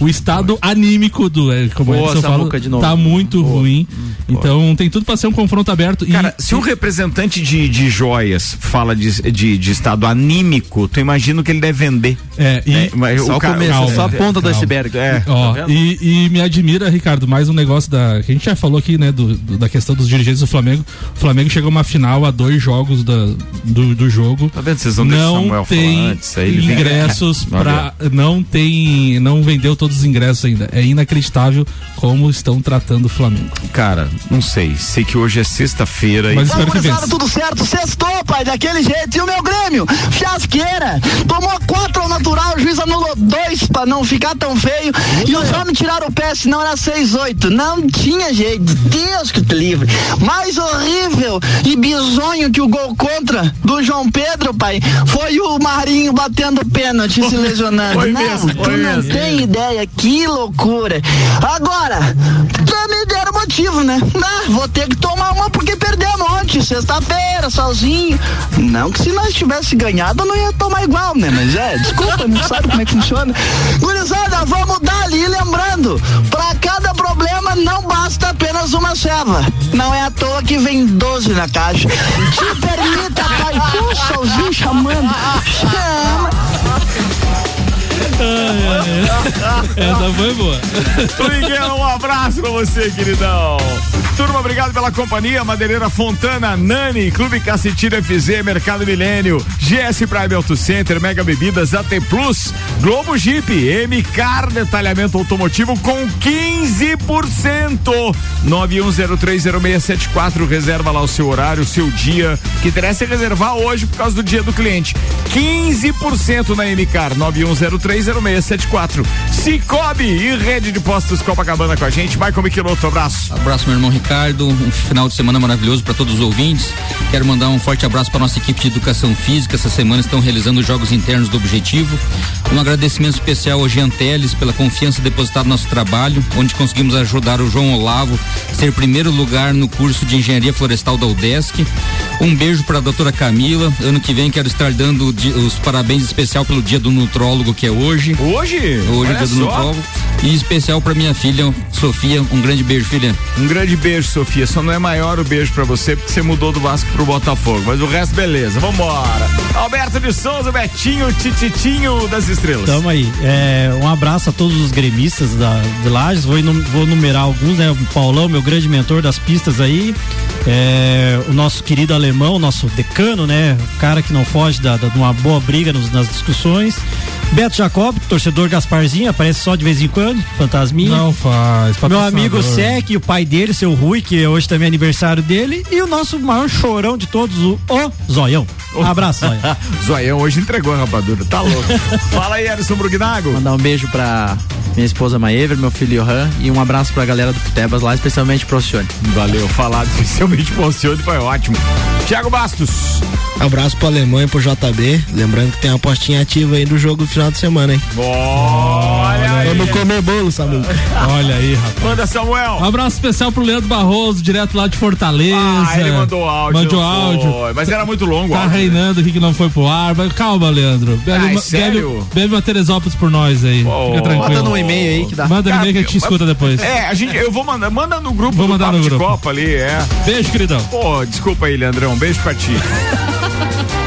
o estado pode. anímico do, é, como Boa, Edson fala, tá muito Boa. ruim. Hum, então, tem tudo para ser um confronto aberto. Cara, e, se um representante de, de joias fala de, de, de, estado anímico, tu imagina o que ele deve vender. É, e é, mas só o começo, calma, só a ponta do iceberg. É. Ó, tá e, e, me admira, Ricardo, mais um negócio da. que a gente já falou aqui, né? Do, do, da questão dos dirigentes do Flamengo. O Flamengo chegou a uma final a dois jogos da, do, do jogo. Tá vendo? Vocês não não tem antes, ingressos para Não tem. Não vendeu todos os ingressos ainda. É inacreditável como estão tratando o Flamengo. Cara, não sei. Sei que hoje é sexta-feira. Mas e... espero que vença. tudo certo. Sextou, pai, daquele jeito. E o meu Grêmio? Fiasqueira. Tomou quatro ao natural, o juiz anulou dois pra não ficar tão feio. E os homens tiraram o pé, senão era 6-8. Não tinha jeito. Deus que te livre. Mais horrível e bizonho que o gol contra do João Pedro, pai, foi o Marinho batendo pênalti se lesionando. Foi não, mesmo, tu não mesmo. tem ideia. Que loucura. Agora, me deram motivo, né? Ah, vou ter que tomar uma porque perdemos ontem, sexta-feira, sozinho. Não que se nós tivesse ganhado, não ia tomar igual, né? Mas é, desculpa, não sabe como é que funciona. Gurizada, vamos dar ali, lembrando, pra cada problema não basta apenas uma ceva. Não é à toa que vem 12 na caixa. Te permita, pai, puxa, solzinho chamando. Chama. Essa foi boa. Miguel, um abraço pra você, queridão. Turma, obrigado pela companhia. Madeireira Fontana, Nani, Clube Cacetilha FZ, Mercado Milênio, GS Prime Auto Center, Mega Bebidas, AT Plus, Globo Jeep, MCAR Detalhamento Automotivo com 15%. 91030674. Reserva lá o seu horário, o seu dia. Que interessa é reservar hoje por causa do dia do cliente. 15% na MCAR 91030674. Cicobi e Rede de Postos Copacabana com a gente. Michael Michelotto, abraço. Abraço, meu irmão Ricardo. Um final de semana maravilhoso para todos os ouvintes. Quero mandar um forte abraço para nossa equipe de educação física. Essa semana estão realizando os jogos internos do Objetivo. Um agradecimento especial ao Jean Teles pela confiança depositada no nosso trabalho, onde conseguimos ajudar o João Olavo a ser primeiro lugar no curso de Engenharia Florestal da UDESC. Um beijo para a doutora Camila. Ano que vem quero estar dando os parabéns especial pelo dia do nutrólogo que é hoje. Hoje? Hoje é dia do nutrólogo. E especial para minha filha, Sofia. Um grande beijo, filha. Um grande beijo, Sofia. Só não é maior o beijo para você porque você mudou do Vasco pro Botafogo. Mas o resto, beleza. Vambora. Alberto de Souza, Betinho, Tititinho das Estrelas. Tamo aí. É, um abraço a todos os gremistas da, de Lages. Vou, vou numerar alguns, né? O Paulão, meu grande mentor das pistas aí. É, o nosso querido alemão, nosso decano, né? O cara que não foge da, da, de uma boa briga nos, nas discussões. Beto Jacob, torcedor Gasparzinho, aparece só de vez em quando, fantasminha. Não faz. Meu amigo Sec, o pai dele, seu Rui, que hoje também é aniversário dele. E o nosso maior chorão de todos, o, o Zoião. Um abraço, Zoião. Zoião hoje entregou a rapadura, tá louco. Fala aí, Alisson Brugnago. Mandar um beijo pra minha esposa Maever, meu filho Johan e um abraço pra galera do Futebas lá, especialmente pro Alcione. Valeu, falado especialmente pro Alcione foi ótimo. Tiago Bastos. Abraço pro Alemanha e pro JB. Lembrando que tem uma apostinha ativa aí do jogo do final de semana, hein? Olha aí. Vamos comer bolo, Samuca. Olha aí, rapaz. Manda Samuel. Um abraço especial pro Leandro Barroso, direto lá de Fortaleza. Ah, ele mandou áudio. Mandou áudio. Foi, mas era muito longo. Tá áudio, reinando aqui que não foi pro ar. Mas calma, Leandro. Bebe, Ai, uma, sério? bebe, bebe uma Teresópolis por nós aí. Fica tranquilo. Manda no e-mail aí que dá. Manda no e-mail que a gente escuta depois. É, a gente, eu vou mandar, manda no grupo Vou do mandar Papo no de grupo. Copa ali, é. Beijo, queridão. Pô, desculpa aí, Leandrão, beijo pra ti.